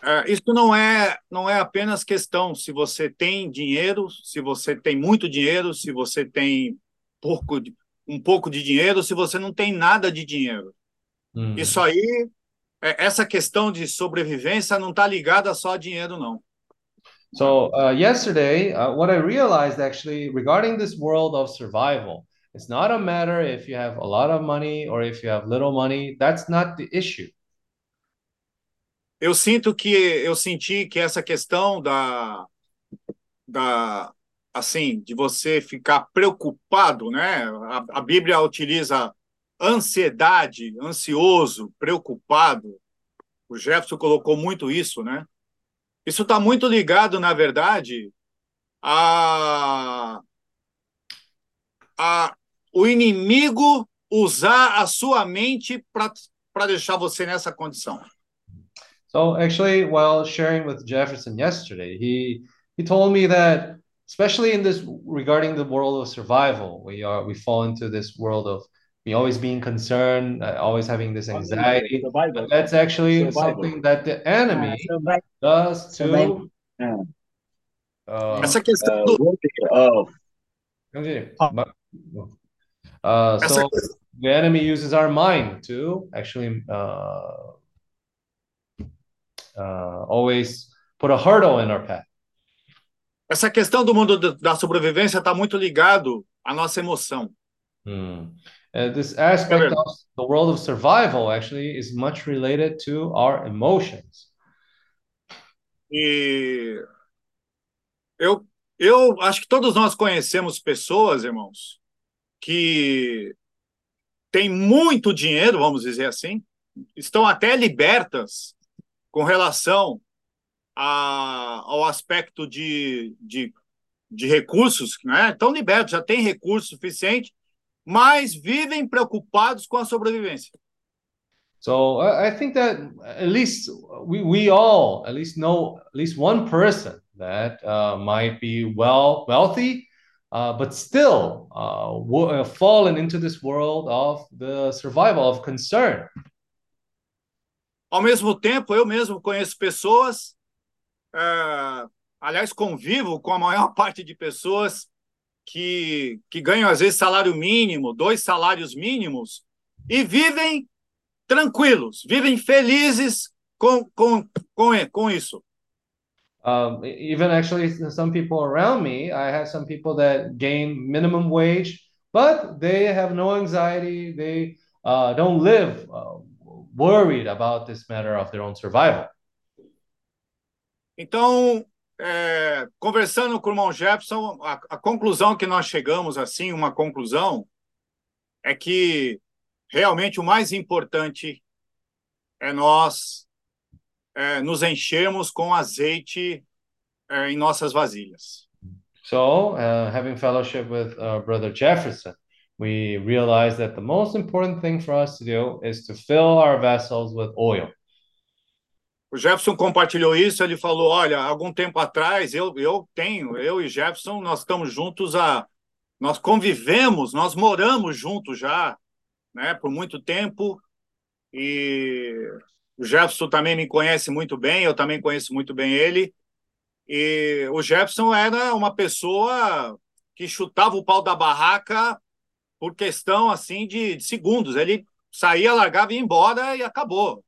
é, isso não é, não é apenas questão se você tem dinheiro, se você tem muito dinheiro, se você tem pouco, de- um pouco de dinheiro, se você não tem nada de dinheiro. 음. Isso aí, é, essa questão de sobrevivência não está ligada só a dinheiro, não. So uh, yesterday, uh, what I realized actually regarding this world of survival, it's not a matter if you have a lot of money or if you have little money. That's not the issue. Eu sinto que eu senti que essa questão da da assim, de você ficar preocupado, né? A, a Bíblia utiliza ansiedade, ansioso, preocupado. O Jefferson colocou muito isso, né? Isso está muito ligado, na verdade, a, a o inimigo usar a sua mente para deixar você nessa condição. So actually, while sharing with Jefferson yesterday, he he told me that especially in this regarding the world of survival, we are we fall into this world of you always being concerned, uh, always having this anxiety. Survival. That's actually Survival. something that the enemy ah, Survival. does to. Uh, uh, ah. uh, Essa questão do. Uh, uh, so the enemy uses our mind to actually uh, uh, always put a hurdle in our path. Essa questão do mundo da sobrevivência está muito ligado à nossa emoção. Hmm. Uh, this aspect of the world of survival actually is much related to our emotions. E eu, eu acho que todos nós conhecemos pessoas, irmãos, que têm muito dinheiro, vamos dizer assim, estão até libertas com relação a, ao aspecto de, de, de recursos, né? Estão libertos, já têm recurso suficiente, mas vivem preocupados com a sobrevivência. So I think that at least we, we all at least know at least one person that uh, might be well wealthy, uh, but still uh, uh, fallen into this world of the survival of concern. Ao mesmo tempo, eu mesmo conheço pessoas, é, aliás, convivo com a maior parte de pessoas que, que ganham, às vezes, salário mínimo, dois salários mínimos, e vivem tranquilos, vivem felizes com, com, com, com isso. Um, even actually, some people around me, I have some people that gain minimum wage, but they have no anxiety. They uh, don't live uh, worried about this matter of their own survival. Então, é, conversando com o irmão Jefferson, a, a conclusão que nós chegamos, assim, uma conclusão, é que realmente o mais importante é nós é, nos enchermos com azeite é, em nossas vasilhas. So, uh, having fellowship with uh, Brother Jefferson, we realized that the most important thing for us to do is to fill our vessels with oil. O Jefferson compartilhou isso, ele falou, olha, algum tempo atrás eu, eu tenho, eu e Jefferson, nós estamos juntos há, nós convivemos, nós moramos juntos já, né, por muito tempo, e o Jefferson também me conhece muito bem, eu também conheço muito bem ele, e o Jefferson era uma pessoa que chutava o pau da barraca por questão, assim, de, de segundos, ele saía, largava e ia embora e acabou,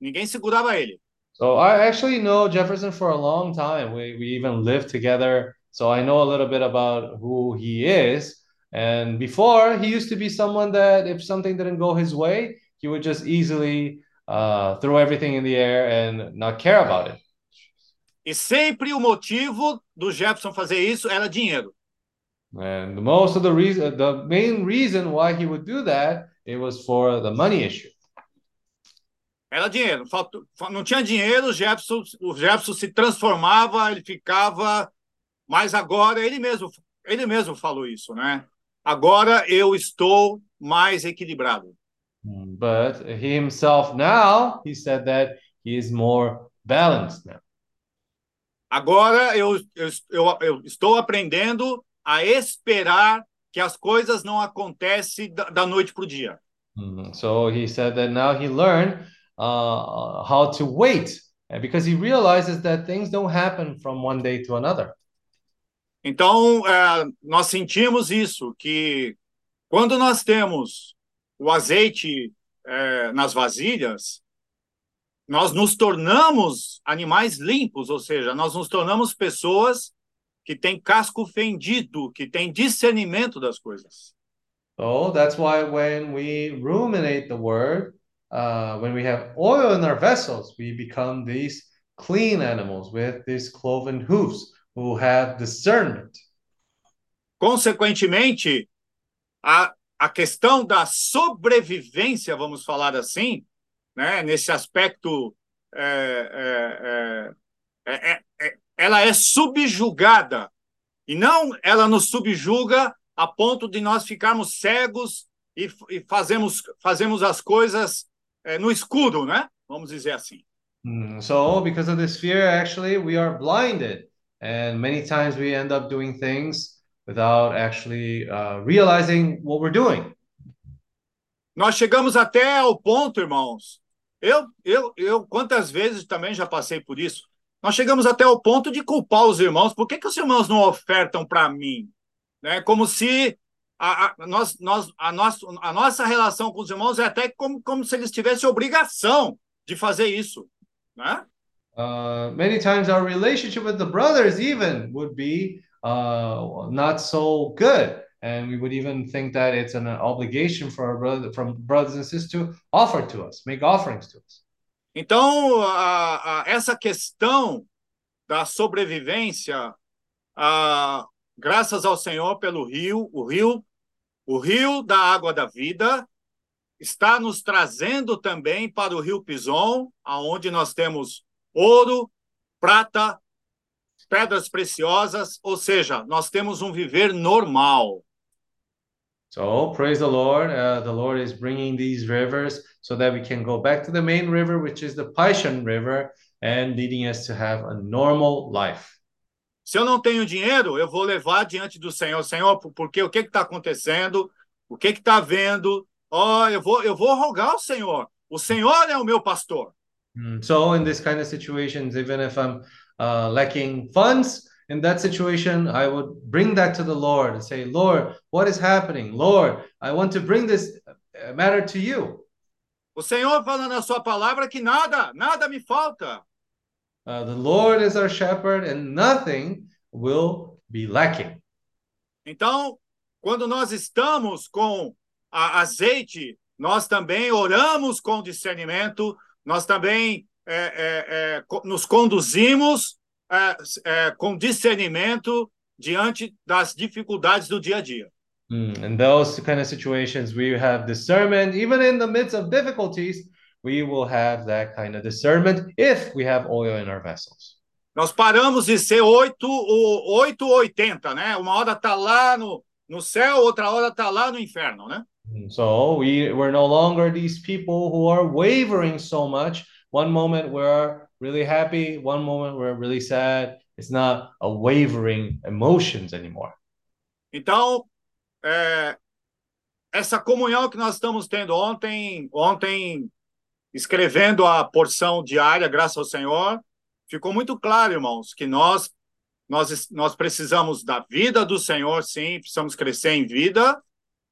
ninguém segurava ele. So I actually know Jefferson for a long time. We we even lived together, so I know a little bit about who he is. And before, he used to be someone that if something didn't go his way, he would just easily uh, throw everything in the air and not care about it. E sempre o motivo do Jefferson fazer isso era dinheiro. And most of the reason, the main reason why he would do that, it was for the money issue. Era dinheiro. Faltou, não tinha dinheiro, o Jefferson, o Jefferson se transformava, ele ficava. Mas agora ele mesmo, ele mesmo falou isso, né? Agora eu estou mais equilibrado. But he himself now, he said that he is more balanced now. Agora eu, eu, eu, eu estou aprendendo a esperar que as coisas não acontecem da, da noite para o dia. Mm, So he said that now he learned how to wait uh, because he realizes that things don't happen from one day to another. Então, é, nós sentimos isso, que quando nós temos o azeite é, nas vasilhas, nós nos tornamos animais limpos, ou seja, nós nos tornamos pessoas que têm casco fendido, que têm discernimento das coisas. So that's why when we ruminate the word, uh, when we have oil in our vessels, we become these clean animals with these cloven hoofs who have discernment. Consequentemente, a, a questão da sobrevivência, vamos falar assim, né, nesse aspecto, é, é, é, é, é, ela é subjugada. E não ela nos subjuga a ponto de nós ficarmos cegos e, e fazemos, fazemos as coisas no escuro, né? Vamos dizer assim. Mm, So because of this fear, actually, we are blinded, and many times we end up doing things without actually uh, realizing what we're doing. Nós chegamos até ao ponto, irmãos. Eu, eu, eu, quantas vezes também já passei por isso. Nós chegamos até ao ponto de culpar os irmãos. Por que, que os irmãos não ofertam para mim? Né? Como se a, a, nós, nós, a, nossa, a nossa relação com os irmãos é até como, como se eles tivessem obrigação de fazer isso. Né? Uh, many times our relationship with the brothers even would be uh, not so good. And we would even think that it's an obligation for our brother, from brothers and sisters to offer to us, make offerings to us. Então, a, a, essa questão da sobrevivência, a, graças ao Senhor pelo rio, o rio, o rio da água da vida, está nos trazendo também para o rio Pison, aonde nós temos ouro, prata, pedras preciosas, ou seja, nós temos um viver normal. So praise the Lord. Uh, the Lord is bringing these rivers so that we can go back to the main river, which is the Paishan River, and leading us to have a normal life. Se eu não tenho dinheiro, eu vou levar diante do Senhor, Senhor, por- porque o que está acontecendo? O que está vendo? Ó, eu vou, eu vou rogar ao Senhor. O Senhor é o meu pastor. Mm, So in this kind of situations, even if I'm uh, lacking funds, in that situation, I would bring that to the Lord and say, Lord, what is happening? Lord, I want to bring this uh, matter to you. O Senhor fala na sua palavra que nada, nada me falta. Uh, the Lord is our shepherd, and nothing will be lacking. Então, quando nós estamos com a azeite, nós também oramos com discernimento, nós também é, é, é, nos conduzimos com discernimento diante das dificuldades do dia a dia. Mm, in those kind of situations, we have discernment. Even in the midst of difficulties, we will have that kind of discernment if we have oil in our vessels. Nós paramos de ser 8 ou 8 ou 80, né? Uma hora está lá no, no céu, outra hora está lá no inferno, né? Mm, So we we're no longer these people who are wavering so much. One moment we're really happy, one moment we're really sad. It's not a wavering emotions anymore. Então, é, essa comunhão que nós estamos tendo ontem, ontem escrevendo a porção diária, graças ao Senhor, ficou muito claro, irmãos, que nós nós nós precisamos da vida do Senhor, sim, precisamos crescer em vida,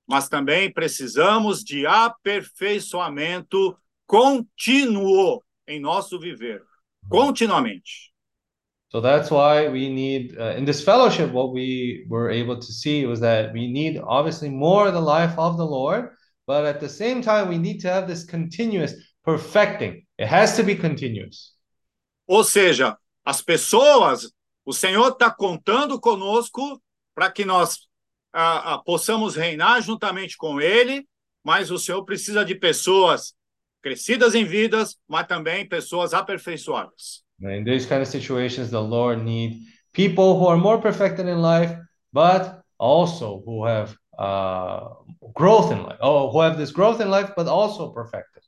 mas também precisamos de aperfeiçoamento contínuo em nosso viver, continuamente. So that's why we need, uh, in this fellowship, what we were able to see was that we need obviously more the life of the Lord, but at the same time, we need to have this continuous perfecting. It has to be continuous. Ou seja, as pessoas, o Senhor está contando conosco para que nós ah, ah, possamos reinar juntamente com Ele, mas o Senhor precisa de pessoas crescidas em vidas, mas também pessoas aperfeiçoadas. In these kind of situations, the Lord need people who are more perfected in life, but also who have uh, growth in life. Oh, who have this growth in life, but also perfected.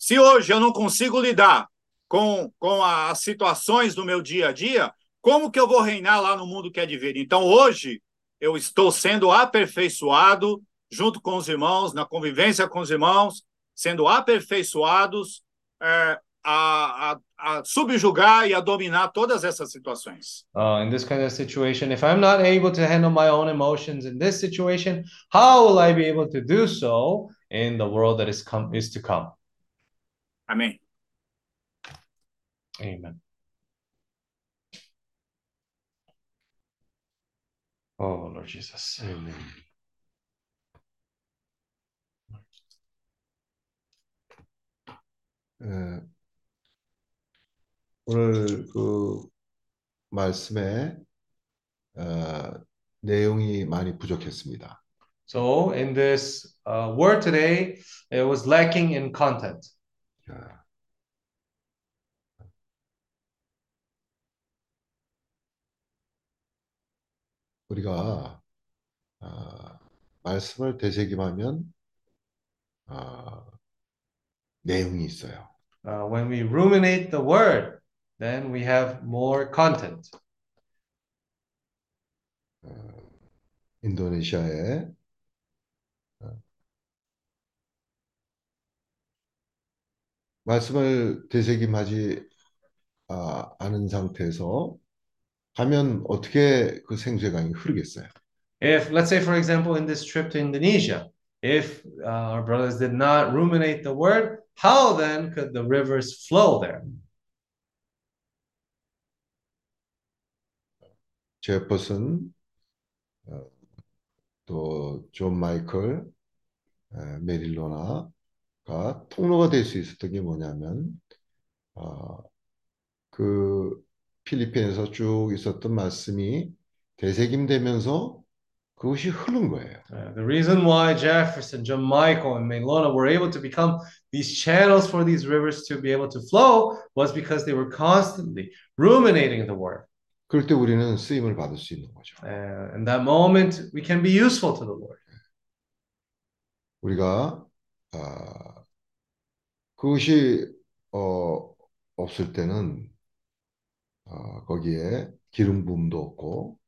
Se hoje eu não consigo lidar com, com as situações do meu dia a dia, como que eu vou reinar lá no mundo que é de vir? Então, hoje, eu estou sendo aperfeiçoado junto com os irmãos, na convivência com os irmãos, sendo aperfeiçoados é, a, a, a subjugar e a dominar todas essas situações. Uh, in this kind of situation, if I'm not able to handle my own emotions in this situation, how will I be able to do so in the world that is come is to come? Amém. Amen. Oh, Lord Jesus. 아멘. 예, 오늘 그 말씀에 어, 내용이 많이 부족했습니다. So in this uh, word today, it was lacking in content. 자, 우리가 아, 말씀을 되새김하면 아, 내용이 있어요. Uh, when we ruminate the word, then we have more content. 인도네시아에 말씀을 되새김하지 아, 않은 상태에서 가면 어떻게 그 생수의 강이 흐르겠어요? If, let's say, for example, in this trip to Indonesia, if uh, our brothers did not ruminate the word, how then could the rivers flow there? 제퍼슨 어, 또존 마이클 에, 메릴로나가 통로가 될 수 있었던 게 뭐냐면 어, 그 필리핀에서 쭉 있었던 말씀이 되새김되면서 그것이 흐른 거예요. Uh, the reason why Jefferson, John Michael, and Melona were able to become these channels for these rivers to be able to flow was because they were constantly ruminating the word. 그럴 때 우리는 쓰임을 받을 수 있는 거죠. Uh, in that moment, we can be useful to the Lord. 우리가 아, 그것이 어, 없을 때는 어, 거기에 기름 부음도 없고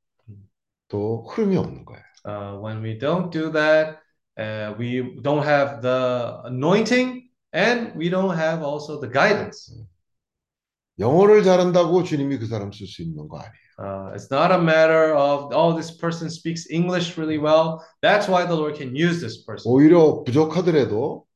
또 흐름이 없는 거예요. Uh, when we don't do that, uh, we don't have the anointing and we don't have also the guidance. 영어를 잘한다고 주님이 그 사람 쓸 수 있는 거 아니에요. Uh, it's not a matter of, oh, this person speaks English really well. That's why the Lord can use this person. 오히려 부족하더라도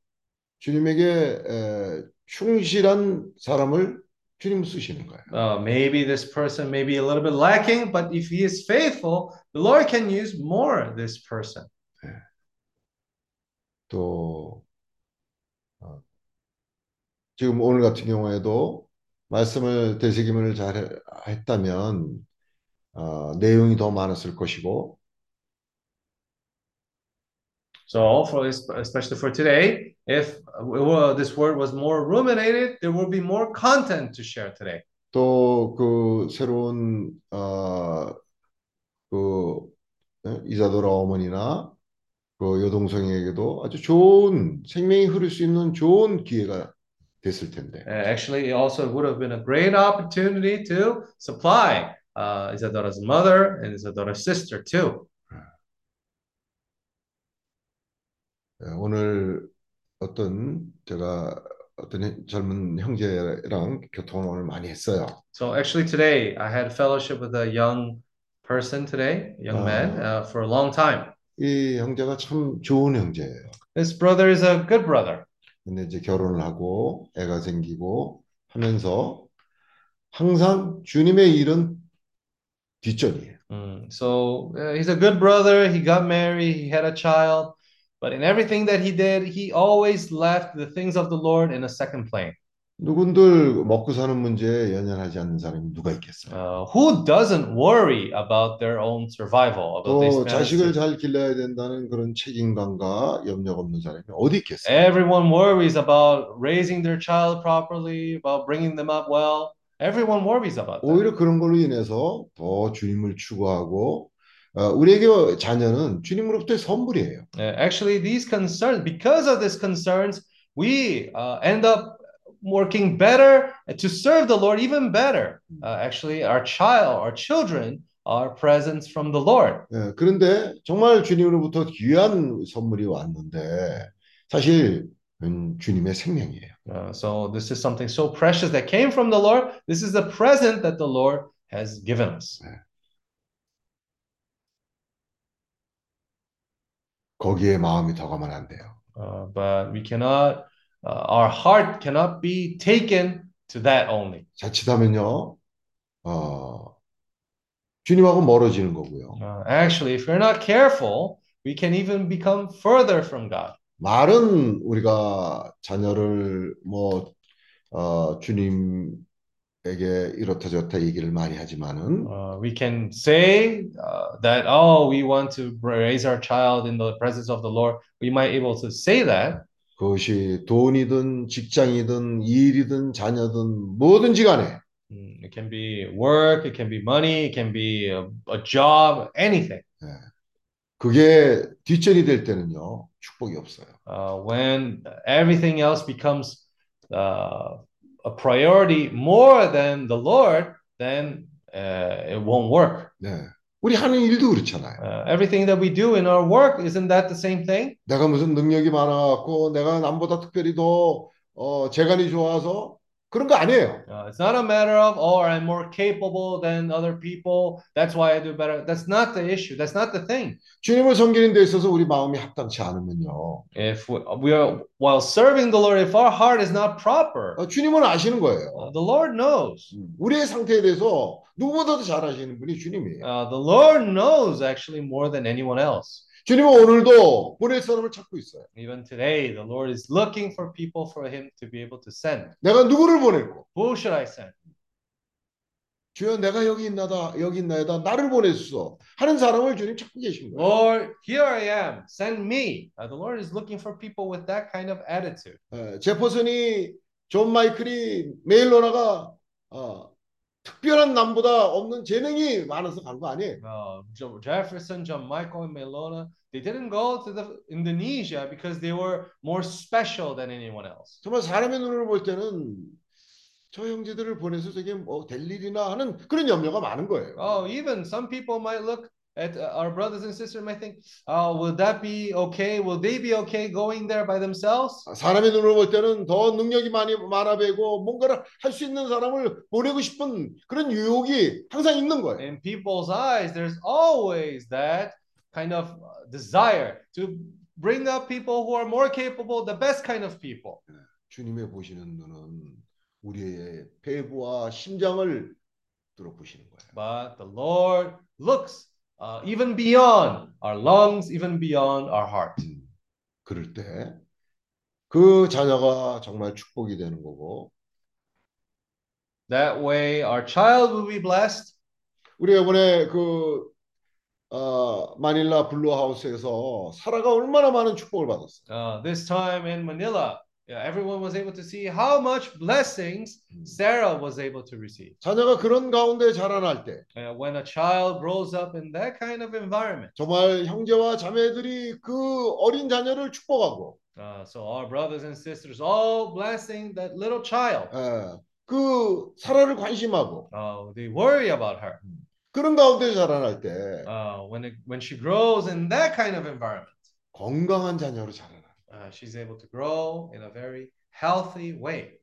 주님에게 에, 충실한 사람을 주님 쓰시는 거예요. Uh, maybe this person may be a little bit lacking, but if he is faithful, the Lord can use more this person. 또 어, 지금 오늘 같은 경우에도 말씀을 되새김을 잘 했다면 어, 내용이 더 많았을 것이고 So, for especially for today, if uh, this word was more ruminated, there will be more content to share today. 또 그 새로운 어, 그 어, 이사도라 어머니나 그 여동생에게도 아주 좋은 생명이 흐를 수 있는 좋은 기회가 됐을 텐데. Uh, actually, it also would have been a great opportunity to supply uh, Isadora's mother and Isadora's sister too. 오늘 어떤 제가 어떤 젊은 형제랑 교통을 오늘 많이 했어요. So actually today I had fellowship with a young person today, young man, uh, for a long time. 이 형제가 참 좋은 형제예요. This brother is a good brother. 근데 이제 결혼을 하고 애가 생기고 하면서 항상 주님의 일은 뒷전이에요. Mm, So uh, he's a good brother. He got married. He had a child. But in everything that he did, he always left the things of the Lord in a second plane. 누군들 먹고 사는 문제에 연연하지 않는 사람이 누가 있겠어요? Uh, who doesn't worry about their own survival, about this 또 자식을 fantasy? 잘 길러야 된다는 그런 책임감과 염려가 없는 사람이 어디 있겠어요? Everyone worries about raising their child properly, about bringing them up well. Everyone worries about that. 오히려 그런 걸로 인해서 더 주님을 추구하고 어, 우리에게 자녀는 주님으로부터의 선물이에요. Uh, actually, these concerns, because of these concerns, we uh, end up working better to serve the Lord even better. Uh, actually, our child, our children are presents from the Lord. 예, 그런데 정말 주님으로부터 귀한 선물이 왔는데 사실 은 주님의 생명이에요. Uh, so this is something so precious that came from the Lord. This is the present that the Lord has given us. 거기에 마음이 더 가면 안 돼요. Uh, but we cannot, uh, our heart cannot be taken to that only. 자칫하면요, 어, 주님하고 멀어지는 거고요. Uh, actually, if we're not careful, we can even become further from God. 말은 우리가 자녀를 뭐 어, 주님 에게 이렇다 저렇다 얘기를 많이 하지만은 Uh, we can say uh, that, oh, we want to raise our child in the presence of the Lord. We might able to say that, 그것이 돈이든 직장이든 일이든 자녀든 뭐든지 간에 Mm, It can be work, it can be money, it can be a, a job, anything. 그게 뒷전이 될 때는요 축복이 없어요. Uh, when everything else becomes uh, a priority more than the Lord, then uh, it won't work. 네. 우리 하는 일도 그렇잖아요. Uh, everything that we do in our work, isn't that the same thing? 내가 무슨 능력이 많아 갖고 내가 남보다 특별히 더 어, 재간이 좋아서 그런 거 아니에요. Uh, it's not a matter of, oh, I'm more capable than other people. That's why I do better. That's not the issue. That's not the thing. 주님을 섬기는 데 있어서 우리 마음이 합당치 않으면요. If we, we are, while serving the Lord, if our heart is not proper, 어, 주님은 아시는 거예요. uh, the Lord knows. 우리의 상태에 대해서 누구보다도 잘 아시는 분이 주님이에요. Uh, the Lord knows actually more than anyone else. 주님은 오늘도 보낼 사람을 찾고 있어요. Even today, the Lord is looking for people for Him to be able to send. 내가 누구를 보낼고 Who should I send? 주여 내가 여기 있나다 여기 있나이다 나를 보내주소 하는 사람을 주님 찾고 계신 거예요. Lord, here I am. Send me. Uh, the Lord is looking for people with that kind of attitude. 에, 제퍼슨이 존 마이클이 메일로나가 어, 특별한 남보다 없는 재능이 많아서 간 거 아니에요. Uh, Jefferson, John Michael, and Melona, they didn't go to the Indonesia because they were more special than anyone else. 정말 사람의 눈으로 볼 때는 저 형제들을 보내서 저게 뭐될 일이나 하는 그런 염려가 많은 거예요. Oh, even some people might look at uh, our brothers and sisters might think, oh, will that be okay? Will they be okay going there by themselves? 사람의 눈으로 볼 때는 더 능력이 많이 많아 보이고 뭔가를 할 수 있는 사람을 보내고 싶은 그런 유혹이 항상 있는 거예요. In people's eyes, there's always that kind of uh, desire to bring up people who are more capable, the best kind of people. 주님의 보시는 눈은 우리의 폐부와 심장을 뚫어보시는 거예요. But the Lord looks uh, even beyond our lungs, even beyond our heart. 음, 그럴 때 그 자녀가 정말 축복이 되는 거고 That way, our child will be blessed. 우리가 이번에 그 어, 마닐라 블루하우스에서 사라가 얼마나 많은 축복을 받았어요. Uh, this time in Manila, yeah, everyone was able to see how much blessings Sarah was able to receive. 자녀가 그런 가운데 자라날 때 Uh, when a child grows up in that kind of environment, 정말 형제와 자매들이 그 어린 자녀를 축복하고 uh, so our brothers and sisters all blessing that little child. 예, 그 사라를 관심하고 Uh, they worry about her. 그런 가운데 자라날 때 Uh, when it, when she grows in that kind of environment, 건강한 자녀로 자라나. uh, she's able to grow in a very healthy way.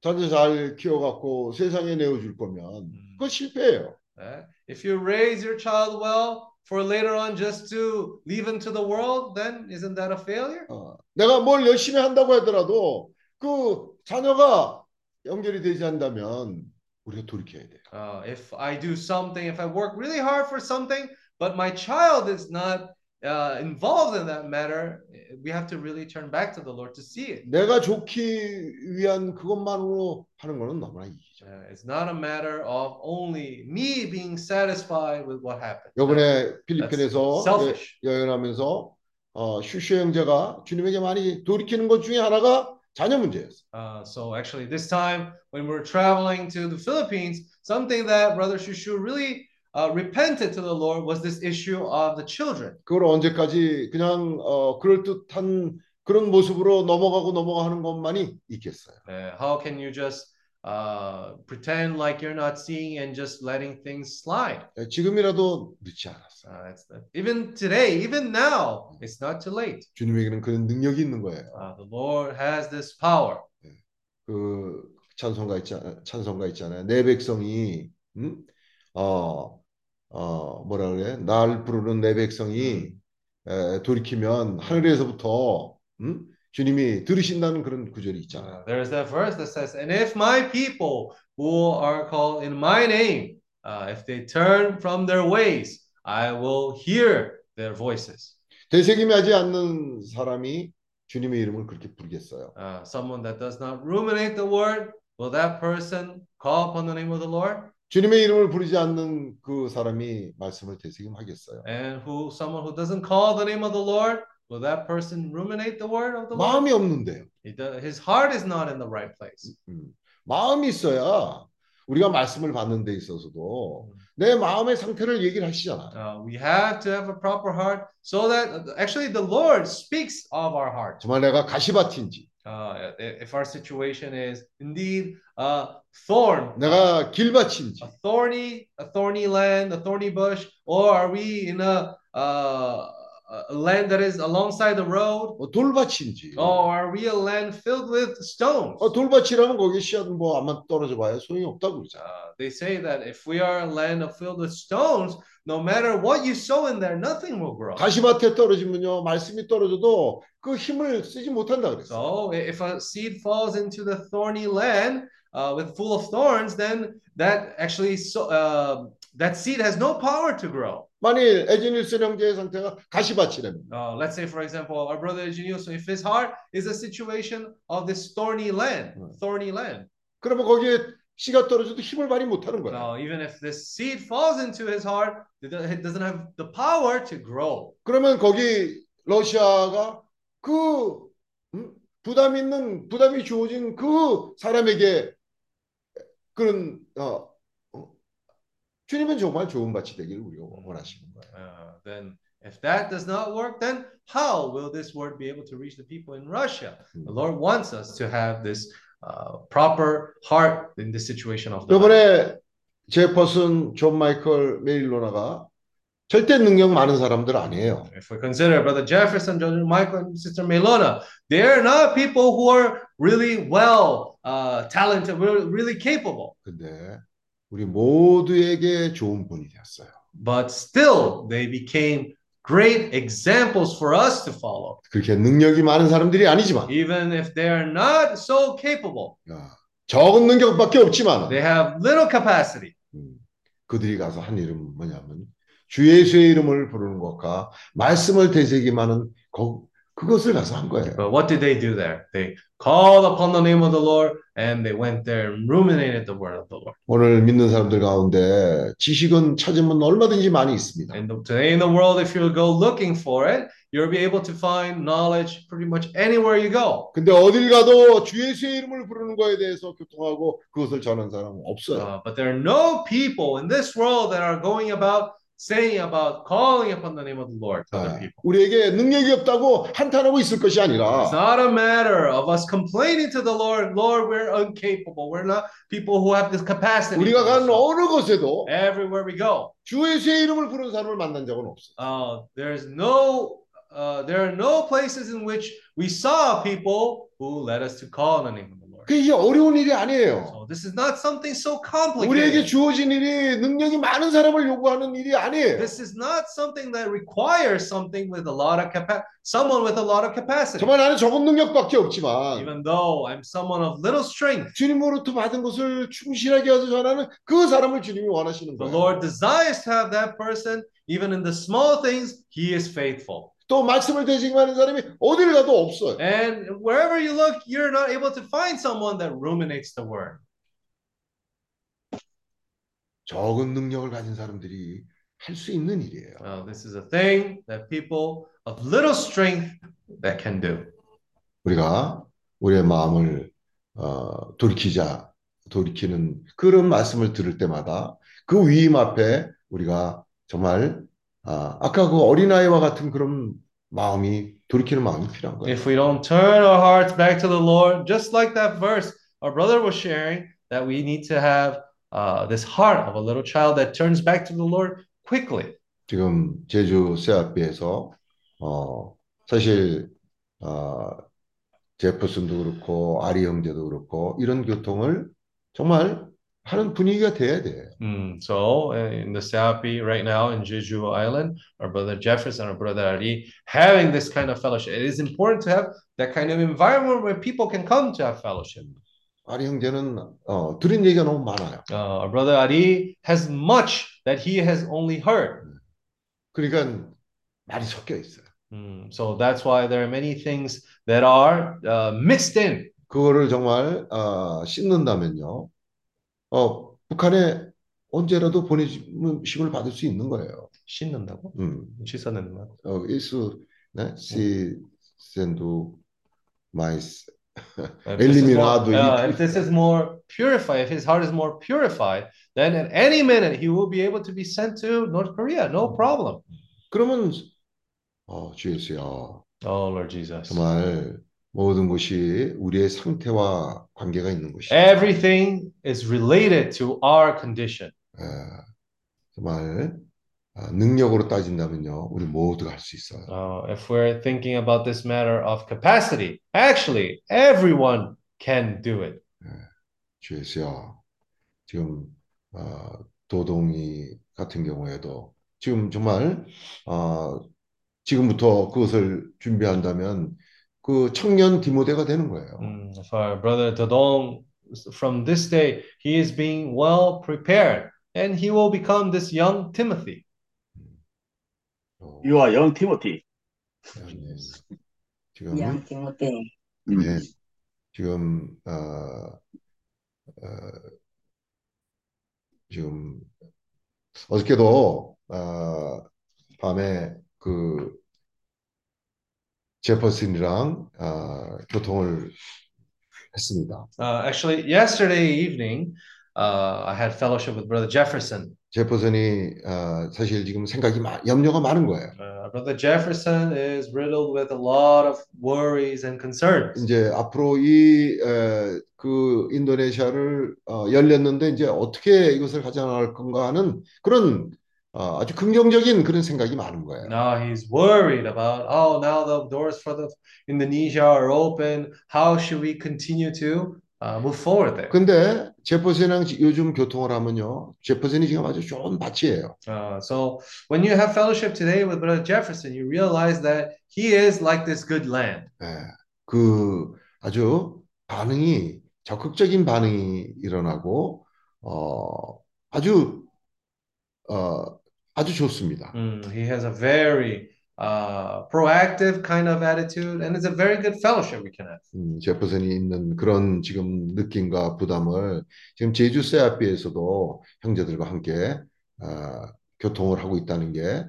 자녀 잘 키워갖고 세상에 내어줄 거면 그거 실패예요. Uh, if you raise your child well for later on just to leave into the world, then isn't that a failure? 어, 내가 뭘 열심히 한다고 하더라도 그 자녀가 연결이 되지 않다면 우리가 돌이켜야 돼요. Uh, if I do something, if I work really hard for something, but my child is not uh, involved in that matter, we have to really turn back to the Lord to see it. 내가 좋기 위한 그것만으로 하는 거는 너무나 이기죠. Uh, it's not a matter of only me being satisfied with what happened. 요번에 필리핀에서 selfish. 여- 여행하면서 어, 슈슈 형제가 주님에게 많이 돌이키는 것 중에 하나가 자녀 문제였어요. Uh, so actually, this time when we're traveling to the Philippines, something that Brother Shushu really uh, repented to the Lord was this issue of the children. 그걸 언제까지 그냥 어, 그럴 듯한 그런 모습으로 넘어가고 넘어가는 것만이 있겠어요. Uh, how can you just uh, pretend like you're not seeing and just letting things slide? 예, 지금이라도 늦지 않았어요. Uh, it's the, even today, even now, it's not too late. 주님에게는 그런 능력이 있는 거예요. Uh, the Lord has this power. 그 찬송가 있잖아, 찬송가 있잖아요. 내 백성이 음? 어, 어, 뭐라 그래? 날 부르는 내 백성이 에, 돌이키면 하늘에서부터 음? 주님이 들으신다는 그런 구절이 있잖아요. Uh, there's that verse that says, And if my people who are called in my name, uh, if they turn from their ways, I will hear their voices. 되새김하지 않는 사람이 주님의 이름을 그렇게 부르겠어요. Uh, someone that does not ruminate the word, will that person call upon the name of the Lord? 주님의 이름을 부르지 않는 그 사람이 말씀을 되새김하겠어요. And who someone who doesn't call the name of the Lord, will that person ruminate the word of the Lord? 마음이 없는데요. His heart is not in the right place. 음, 마음이 있어야 우리가 말씀을 받는 데 있어서도 내 마음의 상태를 얘기를 하시잖아요. Uh, we have to have a proper heart so that actually the Lord speaks of our heart. 정말 내가 가시밭인지 Uh, if our situation is indeed a thorn, 내가 길밭인지 a thorny, a thorny land, a thorny bush, or are we in a uh, a land that is alongside the road, 어, 돌밭인지 or are we a land filled with stones? 어, 돌밭이라면 거기 씨앗 뭐 아마 떨어져 봐야 소용이 없다고 그러잖아. Uh, they say that if we are a land of filled with stones, no matter what you sow in there, nothing will grow. 가시밭에 떨어지면요 말씀이 떨어져도 그 힘을 쓰지 못한다 그랬어. So if a seed falls into the thorny land uh, with full of thorns, then that actually so, uh, that seed has no power to grow. 만일 에지니스 형제의 상태가 가시밭이라면 Uh, let's say, for example, our brother so if his heart is a situation of this thorny land, Mm. thorny land, 그러면 거기에 씨가 떨어져도 힘을 발휘 못하는 거야. uh, even if this seed falls into his heart, it do- it doesn't have the power to grow. 그러면 거기 러시아가 그 음, 부담 있는 부담이 주어진 그 사람에게 그런 어, 어, 주님은 정말 좋은 밭이 되기를 우리가 원하시는 거예요. Uh, then, if that does not work, then how will this word be able to reach the people in Russia? The Lord wants us to have this uh, proper heart in this situation of the. 이번에 제퍼슨, 존 마이클, 메릴로나가 절대 능력 많은 사람들 아니에요. If we consider Brother Jefferson, Brother Michael, and Sister Melona, they're not people who are really well uh, talented, really, really capable, 근데 우리 모두에게 좋은 분이 되었어요. but still they became great examples for us to follow, 그렇게 능력이 많은 사람들이 아니지만 even if they are not so capable. 야, 적은 능력밖에 없지만 They have little capacity. 음, 그들이 가서 한 이름은 뭐냐면 주 예수의 이름을 부르는 것과 말씀을 거, 그것을 가서 한 거예요. But what did they do there? They called upon the name of the Lord and they went there and ruminated the word of the Lord. 오늘 믿는 사람들 가운데 지식은 찾으면 얼마든지 많이 있습니다. And today in the world, if you go looking for it, you'll be able to find knowledge pretty much anywhere you go. 근데 어딜 가도 주 예수의 이름을 부르는 거에 대해서 교통하고 그것을 전하는 사람은 없어요. Uh, but there are no people in this world that are going about saying about calling upon the name of the Lord to other 아, people. 우리에게 능력이 없다고 한탄하고 있을 것이 It's 아니라 not a matter of us complaining to the Lord, Lord, we're incapable. We're not people who have this capacity. 우리가 가는 어느 곳에도 Everywhere we go. 주 예수의 이름을 부르는 사람을 만난 적은 없어요. Uh, there's no, uh, there are no places in which we saw people who led us to call on the name of the Lord. Lord. 그 이게 어려운 일이 아니에요. So this is not something so 우리에게 complicated. 주어진 일이 능력이 많은 사람을 요구하는 일이 아니에요. This is not something that requires something with a lot of capa- someone with a lot of capacity. 정말 나는 적은 능력밖에 없지만 Even though I'm someone of little strength, 주님으로부터 받은 것을 충실하게 하서 전하는 그 사람을 주님이 원하시는 the 거예요. Lord desires to have that person, even in the small things, he is faithful. 또 말씀을 대신하는 사람이 어딜 가도 없어요. And wherever you look, you're not able to find someone that ruminates the word. 적은 능력을 가진 사람들이 할 수 있는 일이에요. Uh, this is a thing that people of little strength that can do. 우리가 우리의 마음을 어, 돌이키자 돌이키는 그런 말씀을 들을 때마다 그 위임 앞에 우리가 정말 아, 아까 그 어린아이와 같은 그런 마음이 돌이키는 마음이 필요한 거예요. If we don't turn our hearts back to the Lord, just like that verse our brother was sharing, that we need to have uh, this heart of a little child that turns back to the Lord quickly. 지금 제주 세아비에서 어, 사실 어, 제퍼슨도 그렇고 아리 형제도 그렇고 이런 교통을 정말 하는 분위기가 돼야 돼요. Mm, so uh, in the Seapi right now in Jeju Island, our brother Jefferson, our brother Ari, having this kind of fellowship. It is important to have that kind of environment where people can come to have fellowship. 아리 형제는 어, 들은 얘기가 너무 많아요. Uh, our brother Ari has much that he has only heard. 그러니까 말이 섞여 있어요. Mm, so that's why there are many things that are uh, mixed in. 그거를 정말 어, 씻는다면요. 어, 북한에 언제라도 보내심을 받을 수 있는 거예요. 씻는다고? 음, 씻어내는 말. 어, 일수, 네, 시, 센도, 마이스, If this, is more, Eliminado uh, if this is more purified, if his heart is more purified, then at any minute he will be able to be sent to North Korea. No problem. 그러면 어, 주 예수야, Oh, Lord Jesus. 정말 모든 것이 우리의 상태와 관계가 있는 것이죠. Everything is related to our condition. 예, 정말 아, 능력으로 따진다면요, 우리 모두가 할 수 있어요. Uh, if we're thinking about this matter of capacity, actually, everyone can do it. 주 예수야, 지금 어, 도동이 같은 경우에도 지금 정말 어, 지금부터 그것을 준비한다면 그 청년 디모데가 되는 거예요. Mm, if our brother Dodong, from this day, he is being well prepared and he will become this young Timothy. 어, You are young Timothy. 네. 지금 양 티모테. 네, 지금 어, 어, 지금 어저께도 어, 밤에 그 제퍼슨이랑 어, 교통을 했습니다. Uh, actually, yesterday evening, uh, I had fellowship with Brother Jefferson. 제퍼슨이 어, 사실 지금 생각이 마, 염려가 많은 거예요. Uh, Brother Jefferson is riddled with a lot of worries and concerns. 이제 앞으로 이 에, 그 인도네시아를 어, 열렸는데 이제 어떻게 이것을 가져나갈 건가 하는 그런 어, 아주 긍정적인 그런 생각이 많은 거예요. Now he's worried about, oh, now the doors for the Indonesia are open. How should we continue to uh, move forward there? 근데 제퍼슨이랑 지- 요즘 교통을 하면요, 제퍼슨이 지금 아주 좋은 밭이에요. Uh, so when you have fellowship today with Brother Jefferson, you realize that he is like this good land. 예, 그 아주 반응이 적극적인 반응이 일어나고 어, 아주 어, 아주 좋습니다. Mm, he has a very uh, proactive kind of attitude, and it's a very good fellowship we can have. 음, 제퍼슨이 있는 그런 지금 느낌과 부담을 지금 제주 세아피에서도 형제들과 함께 아, 교통을 하고 있다는 게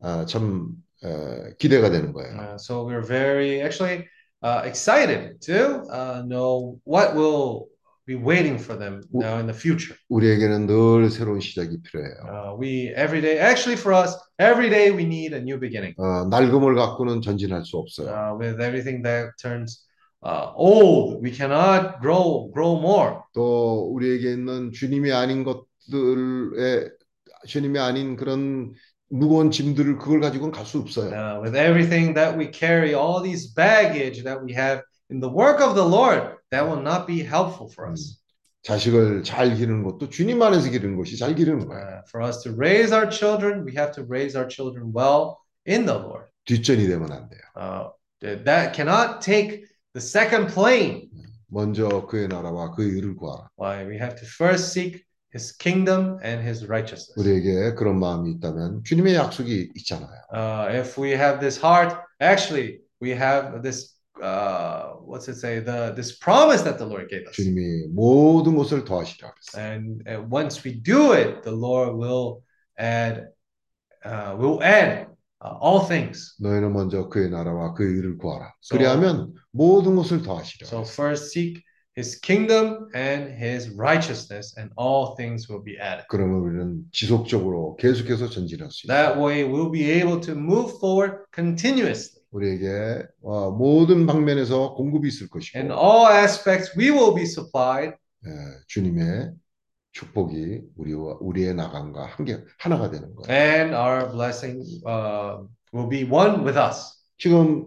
아, 참 에, 기대가 되는 거예요. Uh, so we're very actually uh, excited to uh, know what will be waiting for them now in the future. 우리에게는 늘 새로운 시작이 필요해요. Uh, we every day, actually for us, every day we need a new beginning. 어, 낡음을 갖고는 전진할 수 없어요. Uh, with everything that turns uh, old, we cannot grow grow more. 또 우리에게 있는 주님이 아닌 것들의 주님이 아닌 그런 무거운 짐들을 그걸 가지고는 갈 수 없어요. Uh, with everything that we carry, all these baggage that we have in the work of the Lord, that will not be helpful for us. 자식을 잘 기르는 것도 주님 안에서 기르는 것이 잘 기르는 거예요. Uh, for us to raise our children, we have to raise our children well in the Lord. 뒷전이 되면 안 돼요. Uh, that cannot take the second plane. 먼저 그의 나라와 그의 의를 구하라. Why we have to first seek His kingdom and His righteousness. 우리에게 그런 마음이 있다면 주님의 약속이 있잖아요. Uh, if we have this heart, actually, we have this. Uh, what's it say? The this promise that the Lord gave us. 주님이 모든 것을 더하시라 그랬어요. And, and once we do it, the Lord will add, uh, will add uh, all things. 너희는 먼저 그의 나라와 그의 의를 구하라. So- 그리하면 모든 것을 더하시라. So first seek His kingdom and His righteousness, and all things will be added. 그러면 우리는 지속적으로 계속해서 전진할 수 That 있어요. way, we'll be able to move forward continuously. 우리에게 어, 모든 방면에서 공급이 있을 것이고 In all aspects, we will be supplied, 예, 주님의 축복이 우리와 우리의 나감과 한개 하나가 되는 거예요. and our blessing uh, will be one with us. 지금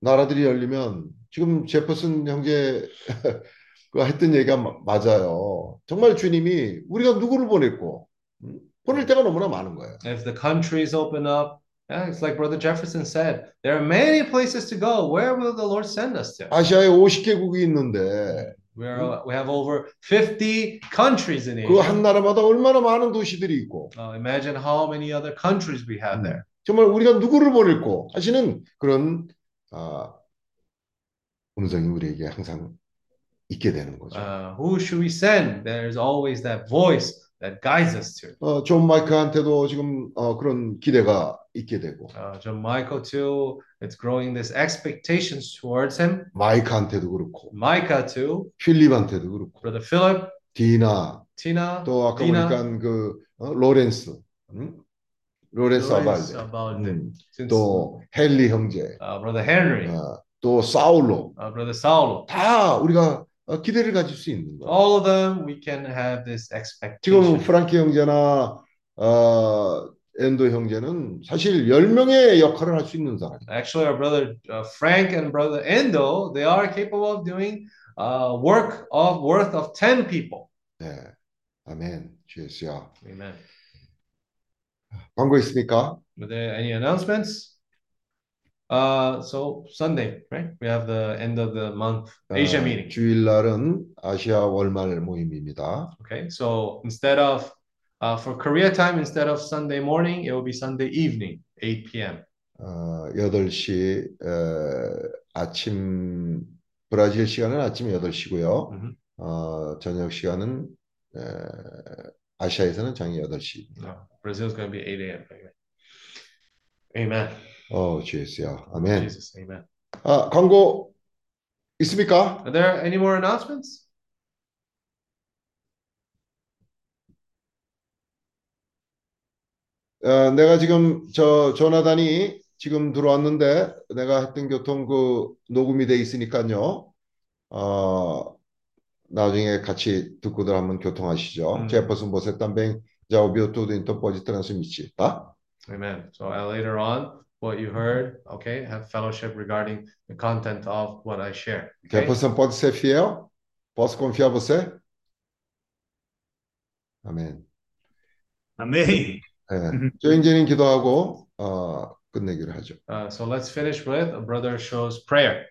나라들이 열리면 지금 제퍼슨 형제 그 했던 얘기가 마- 맞아요. 정말 주님이 우리가 누구를 보냈고 음? 보낼 때가 너무나 많은 거예요. If the countries open up, yeah, it's like Brother Jefferson said, there are many places to go. Where will the Lord send us to? 아시아에 50개국이 있는데 We are we have over 50 countries in 그 Asia. 한 나라마다 얼마나 많은 도시들이 있고 Uh, imagine how many other countries we have there. 정말 우리가 누구를 보낼고 하시는 그런 아, 음성이 우리에게 항상 있게 되는 거죠. Uh, who should we send? There's always that voice that guides us to. 어, 존 마이크한테도 지금 어, 그런 기대가 있게 되고 Uh, John Michael too. It's growing this expectations towards him. 마이크한테도 그렇고 Micah too. 필립한테도 그렇고 Brother Philip, 디나 Tina, 또 아까 Dina, 보니까 그 어, 로렌스 응? 로렌스 아발데 Abalde. 음, Since, 또 헨리 형제 uh, Brother Henry, 어, 또 사울로 uh, Brother Saulo. 다 우리가 어, 기대를 가질 수 있는 거예요. All of them, we can have this 지금 expectation. 프랑키 형제나 어, 엔도 형제는 사실 10명의 역할을 할 수 있는 사람이에요. Actually, our brother uh, Frank and brother Endo, they are capable of doing uh, work of worth of 10 people. 네. 아멘. 주 예수야. Amen. 광고 있습니까? Are there any announcements? Uh, so Sunday, right? We have the end of the month Asia 어, meeting. 주일날은 아시아 월말 모임입니다. Okay, so instead of uh, for Korea time, instead of Sunday morning, it will be Sunday evening, 8 p.m. 어, 8시 어, 아침 브라질 시간은 아침 8시고요. Mhm. 어, 저녁 시간은 에, 아시아에서는 저녁 8시. No, Brazil's going to be 8 a.m. Amen. 어, 주 예수야. 아멘. Jesus, amen. 아, 광고 있습니까? Are there any more announcements? 어, 내가 지금 저 조나단이 지금 들어왔는데 내가 했던 교통 그 녹음이 돼 있으니까요. 어, 나중에 같이 듣고들 한번 교통하시죠. 음. Jefferson você também já ouviu tudo, então pode transmitir, tá? Amen. So uh, later on, what you heard, okay, have fellowship regarding the content of what I share. Okay? Jefferson pode ser fiel? Posso confiar você? 아멘. Amém. 예. 조인재님 기도하고 어, 끝내기로 하죠. Uh, so let's finish with a brother shows prayer.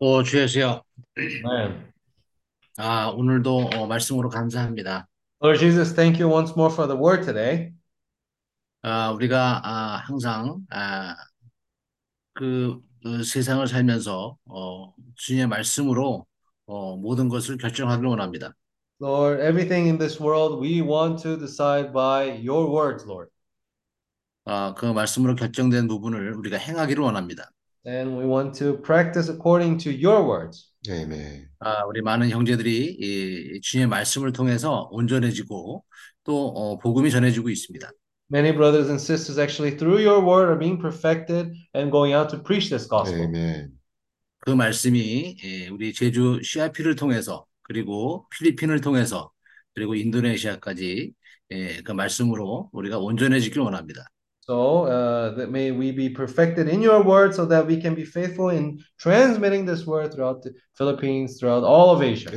또 주여주여, Amen. 아, 오늘도 어, 말씀으로 감사합니다. Lord Jesus, thank you once more for the word today. 아, 우리가 아, 항상 아, 그, 그 세상을 살면서 어, 주님의 말씀으로 어, 모든 것을 결정하기를 원합니다. Lord, everything in this world, we want to decide by your words, Lord. 아, 그 말씀으로 결정된 부분을 우리가 행하기를 원합니다. And we want to practice according to your words. 아멘. 아, 우리 많은 형제들이 이 주님의 말씀을 통해서 온전해지고 또 어, 복음이 전해지고 있습니다. Many brothers and sisters, actually, through your word, are being perfected and going out to preach this gospel. 아멘. 그 말씀이 예, 우리 제주 CRP를 통해서 그리고 필리핀을 통해서 그리고 인도네시아까지 예, 그 말씀으로 우리가 온전해지길 원합니다. So uh, that may we be perfected in your word so that we can be faithful in transmitting this word throughout the Philippines, throughout all of Asia.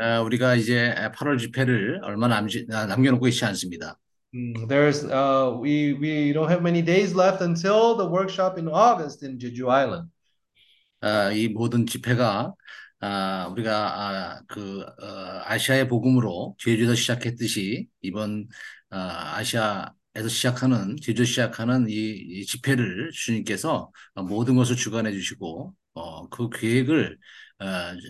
아, 우리가 이제 8월 집회를 얼마 남지, 아, 남겨놓고 있지 않습니다. Mm, There's uh, we we don't have many days left until the workshop in August in Jeju Island. 아, 이 모든 집회가 아, 우리가 아, 그 어, 아시아의 복음으로 제주에서 시작했듯이 이번 아, 아시아에서 시작하는 제주 시작하는 이, 이 집회를 주님께서 모든 것을 주관해 주시고 어, 그 계획을 어,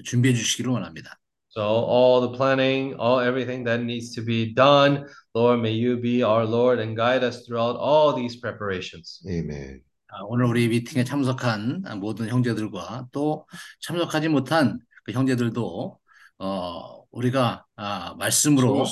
준비해 주시기를 원합니다. So all the planning, all everything that needs to be done, Lord, may you be our Lord and guide us throughout all these preparations. 아멘. 아, 오늘 우리 미팅에 참석한 모든 형제들과 또 참석하지 못한 그 형제들도 어, 우리가 아, 말씀으로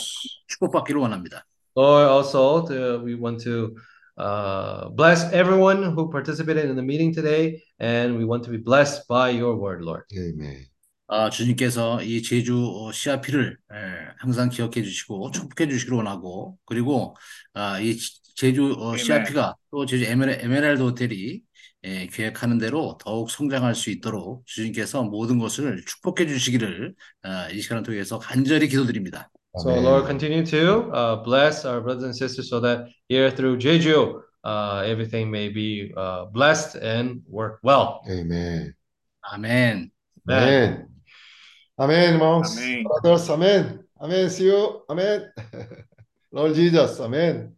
축복받기를 원합니다. Lord, also to, we want to uh, bless everyone who participated in the meeting today, and we want to be blessed by your word, Lord. 아멘. 아, 주님께서 이 제주 CRP를 항상 기억해 주시고 축복해 주시기를 원하고 그리고 아, 이 제주 CRP가 또 제주 에메랄, 에메랄드 호텔이 예, 계획하는 대로 더욱 성장할 수 있도록 주님께서 모든 것을 축복해 주시기를 아, 이 시간을 통해서 간절히 기도드립니다. So, Lord, continue to uh, bless our brothers and sisters so that here through Jeju, uh, everything may be uh, blessed and work well. 아멘. 아 Amém, irmãos. Amém. Amém. Amém, Senhor. Amém. Lord Jesus, amém.